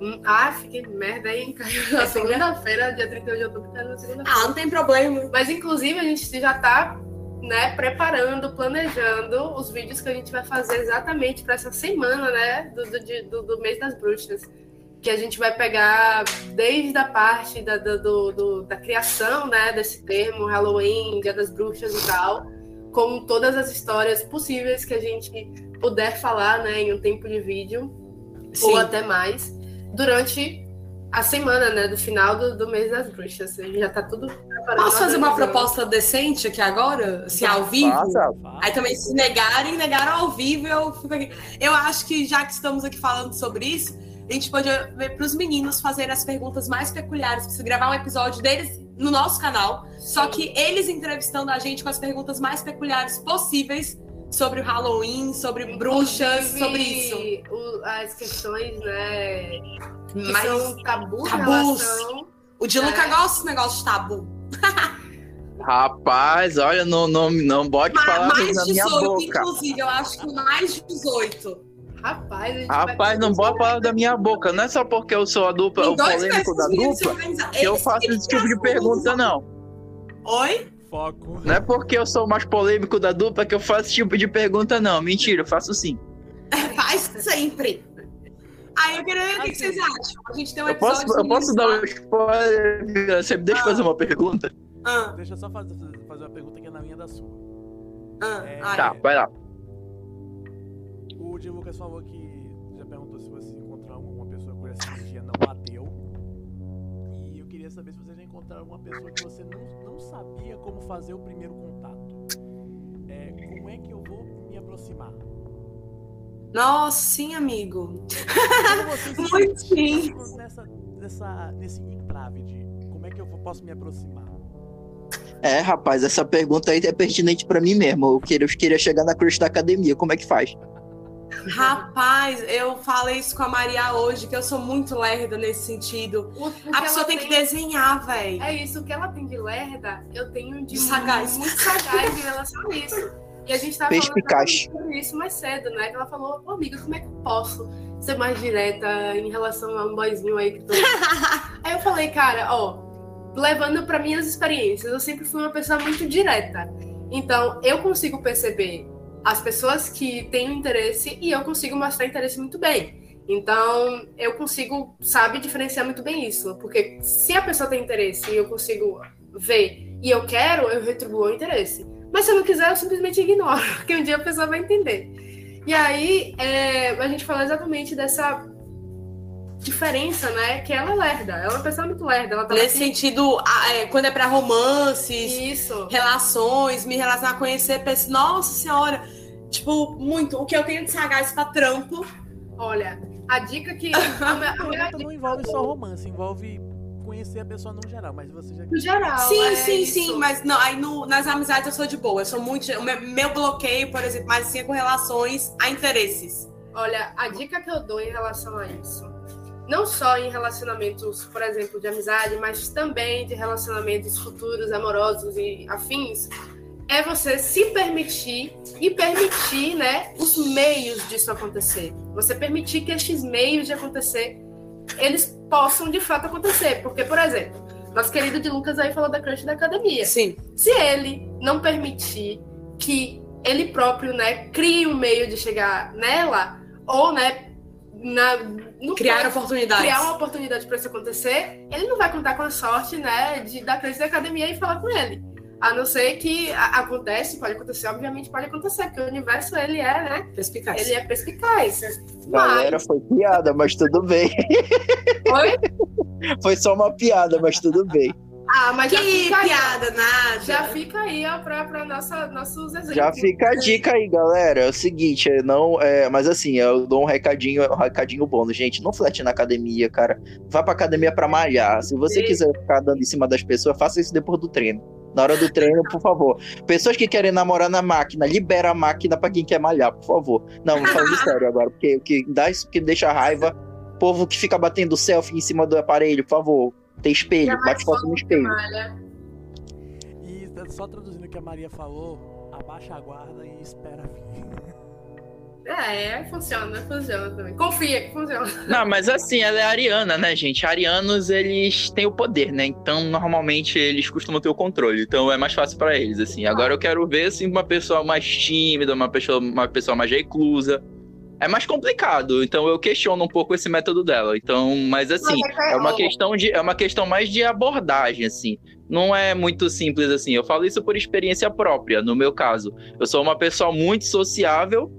Speaker 4: Hum, Ah, fiquei merda aí, caiu na segunda-feira, dia 31 de outubro, tá na segunda-feira.
Speaker 3: Ah, não tem problema.
Speaker 4: Mas inclusive a gente já tá né, preparando, planejando os vídeos que a gente vai fazer exatamente para essa semana, né? Do, do, do- do mês das bruxas. Que a gente vai pegar desde a parte da, do- do- do- da criação né, desse termo, Halloween, Dia das Bruxas e tal, com todas as histórias possíveis que a gente puder falar né, em um tempo de vídeo, ou até mais, durante a semana, né? Do final do, do mês das bruxas. A gente já tá tudo preparando.
Speaker 3: Posso fazer uma proposta decente aqui agora? Assim, ao vivo?
Speaker 2: Passa.
Speaker 3: Aí também se negarem, negaram ao vivo, eu fico aqui. Eu acho que já que estamos aqui falando sobre isso, a gente pode ver para os meninos fazerem as perguntas mais peculiares. Preciso gravar um episódio deles no nosso canal. Só que eles entrevistando a gente com as perguntas mais peculiares possíveis sobre o Halloween, sobre bruxas,
Speaker 4: Inclusive,
Speaker 3: sobre isso.
Speaker 4: o- as questões, né? Que
Speaker 3: Mas
Speaker 4: são tabus em
Speaker 3: tabus.
Speaker 4: relação.
Speaker 3: o de Luca
Speaker 4: É.
Speaker 3: gosta desse negócio de tabu.
Speaker 2: Rapaz, olha, não, não, não bote
Speaker 3: Ma-
Speaker 2: palavras
Speaker 3: mais
Speaker 2: na minha
Speaker 3: 18,
Speaker 2: boca.
Speaker 3: inclusive, eu acho que mais de 18.
Speaker 4: Rapaz, a gente
Speaker 2: Rapaz,
Speaker 4: vai
Speaker 2: não bota palavras da minha boca. Não é só porque eu sou a dupla, o polêmico da dupla, que eu faço
Speaker 3: que
Speaker 2: esse tipo de pergunta, não.
Speaker 3: Oi?
Speaker 1: Foco.
Speaker 2: Não é porque eu sou o mais polêmico da dupla que eu faço esse tipo de pergunta, não. Mentira, eu faço sim.
Speaker 3: Faz sempre. Aí eu queria ver o que,
Speaker 1: Assim,
Speaker 3: vocês acham. A gente tem um
Speaker 2: Eu posso, eu posso dar um spoiler? Você me deixa
Speaker 3: Ah.
Speaker 2: fazer uma pergunta?
Speaker 3: Ah,
Speaker 1: Deixa eu só fazer, fazer uma pergunta que é na linha da sua.
Speaker 3: ah,
Speaker 1: É.
Speaker 2: Tá, vai lá.
Speaker 1: O Di Lucas falou que já perguntou se você encontrar uma pessoa com essa energia não bateu. E eu queria saber se você já encontraram uma pessoa que você não, não sabia como fazer o primeiro contato. É, como é que eu vou me aproximar?
Speaker 3: Nossa, sim, amigo. Muito sim.
Speaker 1: nessa, nessa, nesse entrave de como é que eu posso me aproximar?
Speaker 2: É, rapaz, essa pergunta aí é pertinente pra mim mesmo. Eu queria, eu queria chegar na cruz da academia. Como é que faz?
Speaker 3: Rapaz, eu falei isso com a Maria hoje, que eu sou muito lerda nesse sentido.
Speaker 4: O-
Speaker 3: A pessoa tem que desenhar, velho.
Speaker 4: É isso, o que ela tem de lerda, eu tenho de
Speaker 3: De sagaz.
Speaker 4: muito sagaz em relação a isso. E a gente tava falando
Speaker 2: Perspicaz.
Speaker 4: exatamente sobre isso mais cedo, né? Que ela falou, ô amiga, como é que eu posso ser mais direta em relação a um boyzinho aí que tô. aí eu falei, cara, ó, levando para minhas experiências, eu sempre fui uma pessoa muito direta. Então, eu consigo perceber as pessoas que têm interesse e eu consigo mostrar interesse muito bem. Então, eu consigo, sabe, diferenciar muito bem isso. Porque se a pessoa tem interesse e eu consigo ver e eu quero, eu retribuo o interesse. Mas se eu não quiser, eu simplesmente ignoro, porque um dia a pessoa vai entender. E aí, é, a gente falou exatamente dessa diferença, né? Que ela é lerda. Ela é uma pessoa muito lerda. Ela tá
Speaker 3: Nesse sentido, a- é, quando é pra romances,
Speaker 4: Isso.
Speaker 3: relações, me relacionar, conhecer, penso, nossa senhora, tipo, muito. O que eu tenho de sagaz pra trampo.
Speaker 4: Olha, a dica que. A minha,
Speaker 1: não envolve só romance, envolve conhecer a pessoa no geral, mas você já.
Speaker 4: no geral.
Speaker 3: sim,
Speaker 4: é
Speaker 3: sim,
Speaker 4: isso.
Speaker 3: sim, mas não, aí no- nas amizades eu sou de boa. Eu sou muito. meu, meu bloqueio, por exemplo, mas assim é com relações a interesses.
Speaker 4: Olha, a dica que eu dou em relação a isso, não só em relacionamentos, por exemplo, de amizade, mas também de relacionamentos futuros, amorosos e afins, é você se permitir e permitir, né, os meios disso acontecer. Você permitir que estes meios de acontecer, eles possam de fato acontecer. Porque, por exemplo, Nosso querido de Lucas aí falou da crush da academia.
Speaker 3: Sim.
Speaker 4: Se ele não permitir que ele próprio, né, crie um meio de chegar nela, ou, né, na, no
Speaker 3: Criar
Speaker 4: caso,
Speaker 3: oportunidades.
Speaker 4: criar uma oportunidade para isso acontecer, ele não vai contar com a sorte, né, de da crush da academia e falar com ele. A não ser que a- acontece, pode acontecer, obviamente pode acontecer, porque o universo, ele é, né,
Speaker 3: Perspicaz.
Speaker 4: ele é perspicaz.
Speaker 2: Galera,
Speaker 4: Mas,
Speaker 2: foi piada, mas tudo bem.
Speaker 4: Oi?
Speaker 2: Foi só uma piada, mas tudo bem.
Speaker 4: Ah, mas já
Speaker 3: Que
Speaker 4: fica aí,
Speaker 3: piada, nada.
Speaker 4: já fica aí, ó, pra, pra nossa, nossos exemplos.
Speaker 2: Já fica a dica aí, galera. É o seguinte, é não, é, mas assim, eu dou um recadinho, um recadinho bônus, gente. Não flete na academia, cara. Vá pra academia pra malhar. Se você quiser ficar dando em cima das pessoas, faça isso depois do treino. Na hora do treino, por favor. Pessoas que querem namorar na máquina, libera a máquina pra quem quer malhar, por favor. Não, falando sério agora, porque o que dá isso que deixa raiva, povo que fica batendo selfie em cima do aparelho, por favor. Tem espelho, bate foto no espelho.
Speaker 1: E só traduzindo o que a Maria falou, abaixa a guarda e espera vir.
Speaker 4: É, funciona, funciona também. Confia que funciona.
Speaker 2: Não, mas assim, ela é ariana, né, gente? Arianos, eles têm o poder, né? Então, normalmente, eles costumam ter o controle. Então, é mais fácil pra eles, assim. Agora, eu quero ver, assim, uma pessoa mais tímida, uma pessoa, uma pessoa mais reclusa. É mais complicado. Então, eu questiono um pouco esse método dela. Então, mas assim, é uma questão de é uma questão mais de abordagem assim. Não é muito simples assim. Eu falo isso por experiência própria, no meu caso. Eu sou uma pessoa muito sociável.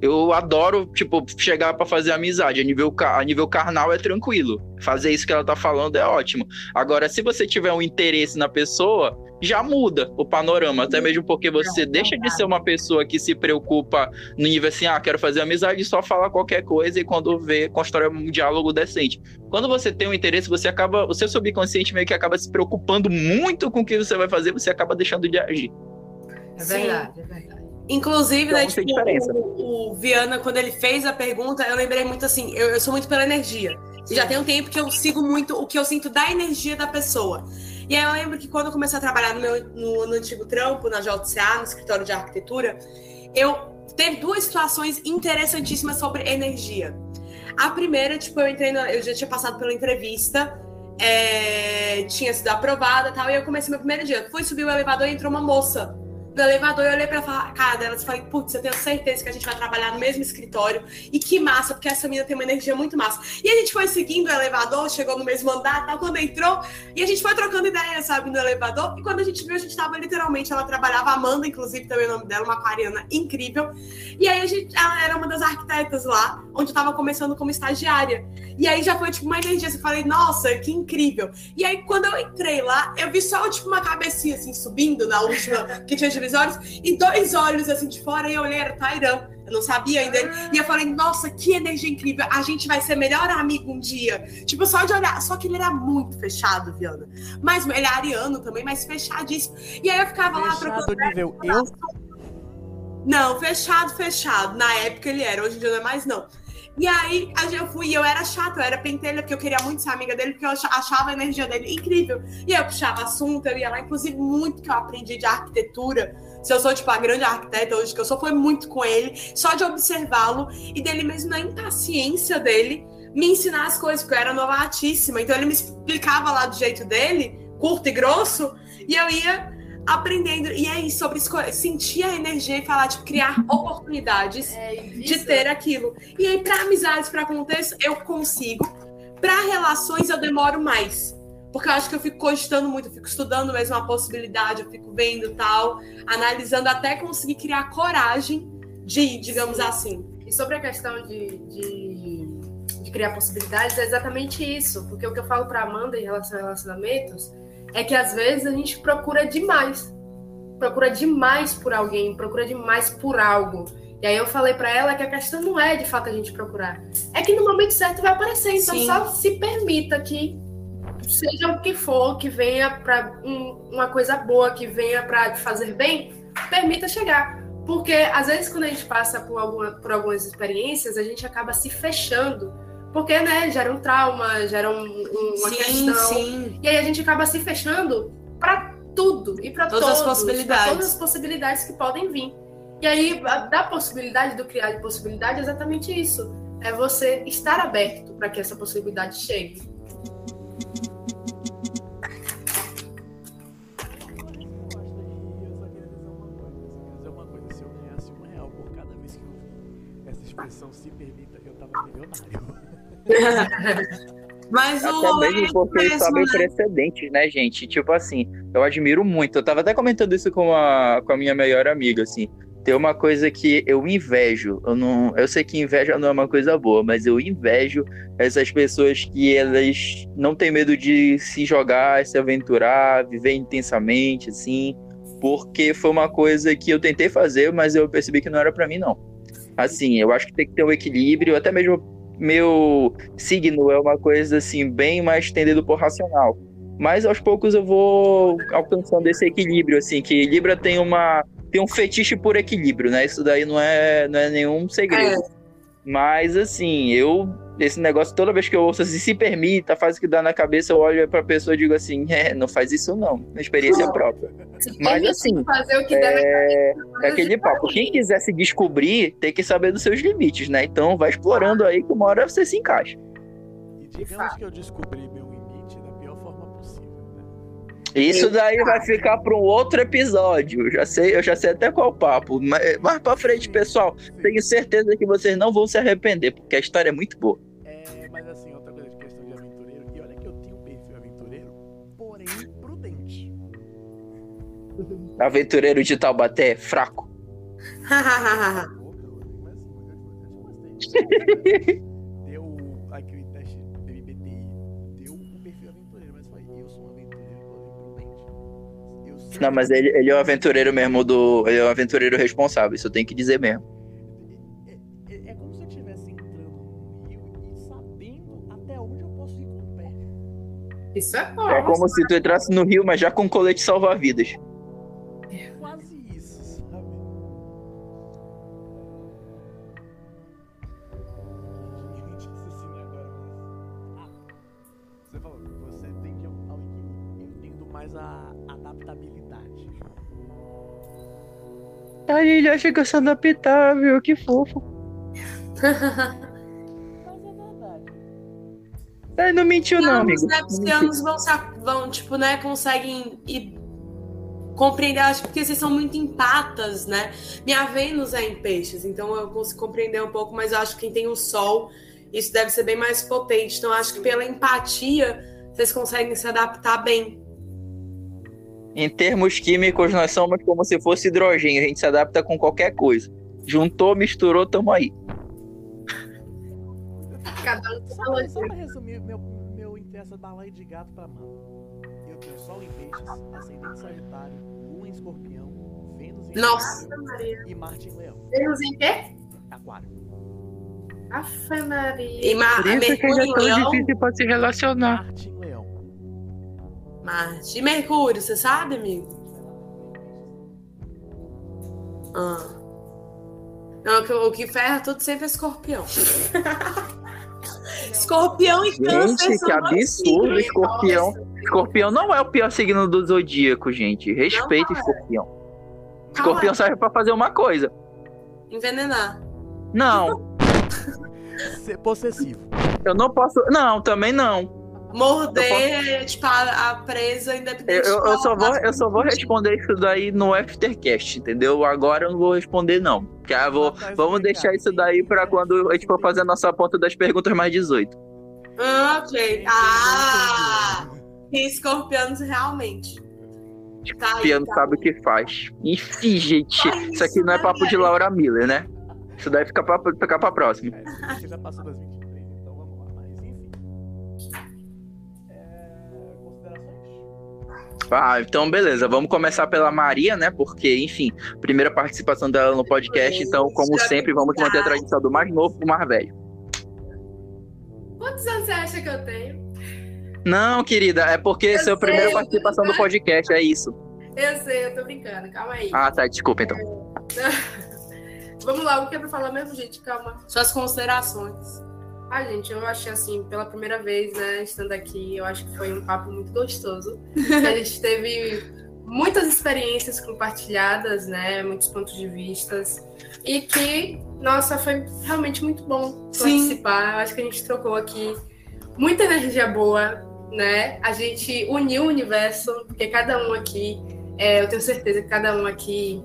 Speaker 2: Eu adoro, tipo, chegar pra fazer amizade. A nível, a nível carnal é tranquilo. Fazer isso que ela tá falando é ótimo. Agora, se você tiver um interesse na pessoa, já muda o panorama. Até mesmo porque você deixa de ser uma pessoa que se preocupa no nível assim, ah, quero fazer amizade, só fala qualquer coisa e quando vê, constrói um diálogo decente. Quando você tem um interesse, você acaba, o seu subconsciente meio que acaba se preocupando muito com o que você vai fazer, você acaba deixando de agir.
Speaker 4: É
Speaker 3: Sim.
Speaker 4: verdade, é verdade.
Speaker 3: Inclusive,
Speaker 2: Então,
Speaker 3: né, tipo, o, o Viana, quando ele fez a pergunta, eu lembrei muito assim, eu, eu sou muito pela energia. E já tem um tempo que eu sigo muito o que eu sinto da energia da pessoa. E aí eu lembro que quando eu comecei a trabalhar no meu no, no antigo trampo, na JCA, no escritório de arquitetura, eu teve duas situações interessantíssimas sobre energia. A primeira, tipo, eu entrei, na- eu já tinha passado pela entrevista, é, tinha sido aprovada e tal, e eu comecei meu primeiro dia. Fui subir o elevador e entrou uma moça no elevador, eu olhei pra cara dela e falei, putz, eu tenho certeza que a gente vai trabalhar no mesmo escritório. E que massa, porque essa menina tem uma energia muito massa. E a gente foi seguindo o elevador, chegou no mesmo andar, tal, quando entrou, e a gente foi trocando ideia, sabe, no elevador. E quando a gente viu, a gente tava literalmente, ela trabalhava, Amanda, inclusive, também o nome dela, uma aquariana incrível. E aí a gente, ela era uma das arquitetas lá, onde tava começando como estagiária. E aí já foi, tipo, uma energia, assim, eu falei, nossa, que incrível. E aí, quando eu entrei lá, eu vi só, tipo, uma cabecinha, assim, subindo na última, que tinha divisórios, e dois olhos, assim, de fora, e eu olhei, era o Tairan. Eu não sabia ainda. E eu falei, nossa, que energia incrível. A gente vai ser melhor amigo um dia. Tipo, só de olhar. Só que ele era muito fechado, Viana. Mas ele é ariano também, mas fechadíssimo. E aí eu ficava lá
Speaker 1: Fechado
Speaker 3: trocando
Speaker 1: nível eu.
Speaker 3: não, fechado, fechado. Na época ele era, hoje em dia não é mais, não. E aí eu fui e eu era chata, eu era pentelha, porque eu queria muito ser amiga dele, porque eu acha- achava a energia dele incrível. E eu puxava assunto, eu ia lá, inclusive, muito que eu aprendi de arquitetura. Se eu sou, tipo, a grande arquiteta hoje que eu sou, foi muito com ele, só de observá-lo e dele mesmo na impaciência dele me ensinar as coisas, porque eu era novatíssima. Então ele me explicava lá do jeito dele, curto e grosso, e eu ia aprendendo. E aí, sobre esco- sentir a energia e falar, tipo, criar oportunidades
Speaker 4: É,
Speaker 3: de ter aquilo. E aí, para amizades, para contexto, eu consigo. Para relações, eu demoro mais. Porque eu acho que eu fico cogitando muito, eu fico estudando mesmo a possibilidade, eu fico vendo tal, analisando até conseguir criar coragem de ir, digamos assim.
Speaker 4: E sobre a questão de, de, de criar possibilidades, é exatamente isso. Porque o que eu falo pra Amanda em relação a relacionamentos é que às vezes a gente procura demais. Procura demais por alguém, procura demais por algo. E aí eu falei pra ela que a questão não é de fato a gente procurar. É que no momento certo vai aparecer. Então
Speaker 3: Sim.
Speaker 4: só se permita que seja o que for, que venha pra um- uma coisa boa, que venha pra te fazer bem, permita chegar. Porque às vezes quando a gente passa por, alguma, por algumas experiências, a gente acaba se fechando. Porque, né, gera um trauma, gera um, uma sim, questão.
Speaker 3: Sim.
Speaker 4: E aí a gente acaba se fechando para tudo e para
Speaker 3: todas
Speaker 4: todos,
Speaker 3: as possibilidades.
Speaker 4: todas as possibilidades que podem vir. E aí, da possibilidade do criar de possibilidade é exatamente isso. É você estar aberto para que essa possibilidade chegue. expressão se permita, eu tava milionário.
Speaker 3: Mas o
Speaker 2: Até
Speaker 3: rolê
Speaker 2: mesmo porque eles sabem
Speaker 3: né?
Speaker 2: precedentes, né, gente? Tipo assim, eu admiro muito. Eu tava até comentando isso com a, com a minha melhor amiga, assim. Tem uma coisa que eu invejo. Eu, não, eu sei que inveja não é uma coisa boa, mas eu invejo essas pessoas que elas não têm medo de se jogar, se aventurar, viver intensamente, assim. Porque foi uma coisa que eu tentei fazer, mas eu percebi que não era pra mim, não. Assim, eu acho que tem que ter um equilíbrio, até mesmo meu signo é uma coisa assim bem mais tendido por racional. Mas aos poucos eu vou alcançando esse equilíbrio assim, que Libra tem uma tem um fetiche por equilíbrio, né? Isso daí não é não é nenhum segredo. Mas assim, eu esse negócio toda vez que eu ouço assim, se permita, faz o que dá na cabeça, eu olho pra pessoa e digo assim, é, não faz isso não, experiência própria.
Speaker 4: Se
Speaker 2: Mas, assim,
Speaker 4: fazer o que der na
Speaker 2: É,
Speaker 4: cabeça.
Speaker 2: é aquele papo. Quem quiser se descobrir, tem que saber dos seus limites, né? Então vai explorando aí que uma hora você se encaixa.
Speaker 1: E digamos que eu descobri meu limite da pior forma possível, né?
Speaker 2: Isso daí vai ficar para um outro episódio. Eu já sei, eu já sei até qual papo. Mas mais pra frente, pessoal, tenho certeza que vocês não vão se arrepender, porque a história é muito boa.
Speaker 1: Aventureiro
Speaker 2: de Taubaté, fraco.
Speaker 1: Deu aquele teste do MBTI, deu um perfil aventureiro, mas foi, eu sou um aventureiro, prudente.
Speaker 2: Não, mas ele, ele é o aventureiro mesmo do. Ele é o aventureiro responsável, isso eu tenho que dizer mesmo.
Speaker 1: É, é- é como se eu estivesse entrando no rio e sabendo até onde eu posso ir com o pé.
Speaker 4: Isso é.
Speaker 2: É como se tu entrasse no rio, mas já com colete salva-vidas. Aí ele eu sou adaptável, que fofo.
Speaker 1: Mas
Speaker 2: não mentiu, não,
Speaker 3: Ambos,
Speaker 2: amigo.
Speaker 3: né, vão, vão, tipo, né, conseguem ir compreender, acho que porque vocês são muito empatas, né? Minha Vênus é em peixes, então eu consigo compreender um pouco, mas eu acho que quem tem o Sol, isso deve ser bem mais potente. Então, acho que pela empatia, vocês conseguem se adaptar bem.
Speaker 2: Em termos químicos, nós somos como se fosse hidrogênio. A gente se adapta com qualquer coisa. Juntou, misturou, tamo aí.
Speaker 4: Cada um
Speaker 1: Só só
Speaker 4: lógica.
Speaker 1: pra resumir meu, meu interesse da bala de gato pra mano. Eu tenho Sol em peixes, ascendente Sagitário, Lua em Escorpião, Vênus em
Speaker 3: Nossa,
Speaker 1: Aquário
Speaker 3: Maria.
Speaker 1: e Marte em Leão.
Speaker 4: Vênus em quê?
Speaker 1: Aquário.
Speaker 4: Afe Maria.
Speaker 3: E Ma Mercúrio em Leão,
Speaker 2: pra se relacionar.
Speaker 1: Marte em.
Speaker 3: Marte. E Mercúrio, você sabe, amigo? Ah. Não, o que- o que ferra tudo sempre é escorpião. escorpião e câncer
Speaker 2: Gente, que absurdo,
Speaker 3: signos.
Speaker 2: escorpião. Escorpião não é o pior signo do zodíaco, gente. Respeita
Speaker 3: Não é.
Speaker 2: escorpião. Escorpião
Speaker 3: é?
Speaker 2: serve pra fazer uma coisa.
Speaker 3: Envenenar.
Speaker 2: Não,
Speaker 1: Ser possessivo.
Speaker 2: eu não posso. Não, também não.
Speaker 3: Morder, tipo, a, a presa independente.
Speaker 2: eu- eu só vou, eu só vou responder isso daí no Aftercast, entendeu? Agora eu não vou responder, não. Que eu vou,
Speaker 1: Mas,
Speaker 2: vamos deixar isso daí pra quando a gente for fazer a nossa ponta das perguntas mais 18.
Speaker 3: Ah, ok. Ah! E escorpianos realmente. Tá tá
Speaker 2: sabe o que faz. Enfim, gente, isso aqui não é papo de? Laura Miller, né? Isso daí fica pra, fica pra próxima.
Speaker 1: É, a gente já passou das 23,
Speaker 2: Ah, então beleza, vamos começar pela Maria, né? Porque, enfim, primeira participação dela no podcast, então, como sempre, vamos manter a tradição do mais novo pro mais velho.
Speaker 4: Quantos anos você acha que eu tenho?
Speaker 2: Não, querida, é porque
Speaker 4: Eu
Speaker 2: é a primeira
Speaker 4: sei,
Speaker 2: participação do podcast, é isso.
Speaker 4: Eu sei, eu tô brincando, calma aí.
Speaker 2: Ah, tá, desculpa então.
Speaker 4: Vamos lá, o que é pra falar mesmo, gente? Calma.
Speaker 3: Suas considerações.
Speaker 4: Ah, gente, eu achei assim, pela primeira vez, né, estando aqui, eu acho que foi um papo muito gostoso. a gente teve muitas experiências compartilhadas, né, muitos pontos de vistas. E que, nossa, foi realmente muito bom participar. Eu acho que a gente trocou aqui muita energia boa, né? A gente uniu o universo, porque cada um aqui, é, eu tenho certeza que cada um aqui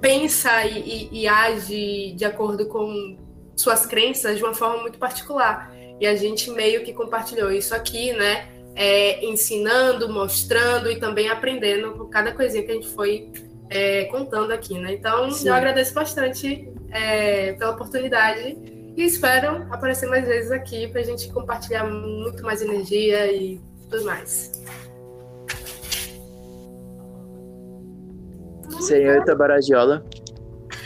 Speaker 4: pensa e, e- e age de acordo com suas crenças de uma forma muito particular. e a gente meio que compartilhou isso aqui, né? É, ensinando, mostrando e também aprendendo com cada coisinha que a gente foi é, contando aqui, né? Então, Sim. eu agradeço bastante é, pela oportunidade e espero aparecer mais vezes aqui para a gente compartilhar muito mais energia e tudo mais.
Speaker 2: Senhorita Baragiola.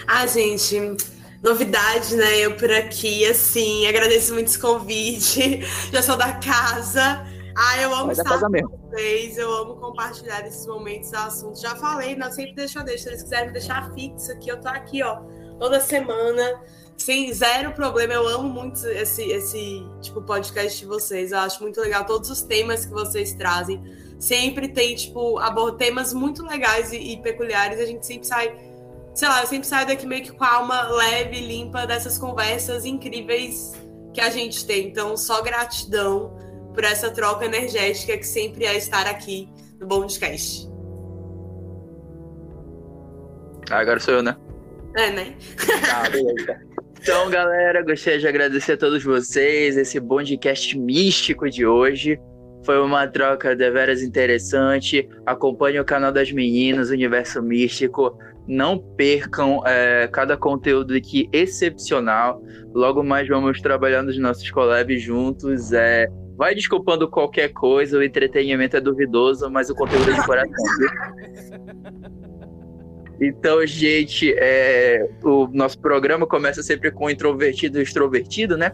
Speaker 3: Ah, gente, novidade, né? Eu por aqui, assim, agradeço muito esse convite. Já sou da casa. Ah, eu amo
Speaker 2: Vai estar com
Speaker 3: vocês, eu amo compartilhar esses momentos, assuntos. Já falei, não sempre deixo eu deixo. Se eles quiserem me deixar fixo aqui, eu tô aqui, ó, toda semana. Sem zero problema, eu amo muito esse, esse tipo podcast de vocês. Eu acho muito legal todos os temas que vocês trazem. Sempre tem, tipo, temas muito legais e, e peculiares. A gente sempre sai sei lá, eu sempre saio daqui meio que com a alma leve, limpa dessas conversas incríveis que a gente tem. Então, só gratidão por essa troca energética que sempre é estar aqui no Bondcast.
Speaker 2: Ah, agora sou eu, né?
Speaker 3: É, né?
Speaker 2: Ah, beleza. Então, galera, gostaria de agradecer a todos vocês esse Bondcast místico de hoje. Foi uma troca deveras interessante. Acompanhe o canal das meninas, Universo Místico. Não percam é, cada conteúdo aqui excepcional. Logo mais vamos trabalhando os nossos collabs juntos. É, vai desculpando qualquer coisa, o entretenimento é duvidoso, mas o conteúdo é de coração. Então, gente, é, o nosso programa começa sempre com introvertido e extrovertido, né?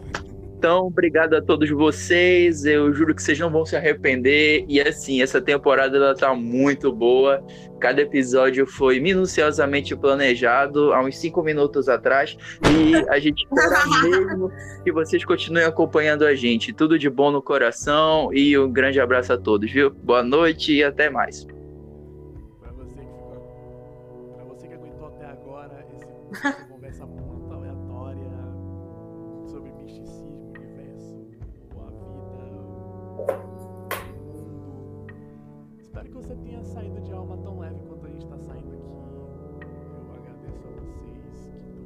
Speaker 2: Então, obrigado a todos vocês. Eu juro que vocês não vão se arrepender. E assim, essa temporada ela tá muito boa. Cada episódio foi minuciosamente planejado há uns cinco minutos atrás. E a gente espera mesmo que vocês continuem acompanhando a gente. Tudo de bom no coração e um grande abraço a todos, viu? Boa noite e até mais.
Speaker 1: Para você que, pra você que aguentou até agora esse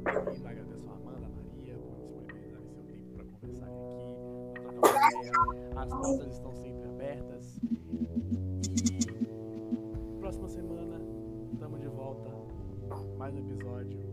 Speaker 1: vocês que estão vindo, agradeço a Amanda, a Maria por disponibilizarem seu tempo para conversar aqui, ideia. As portas estão sempre abertas. E próxima semana estamos de volta. Mais um episódio.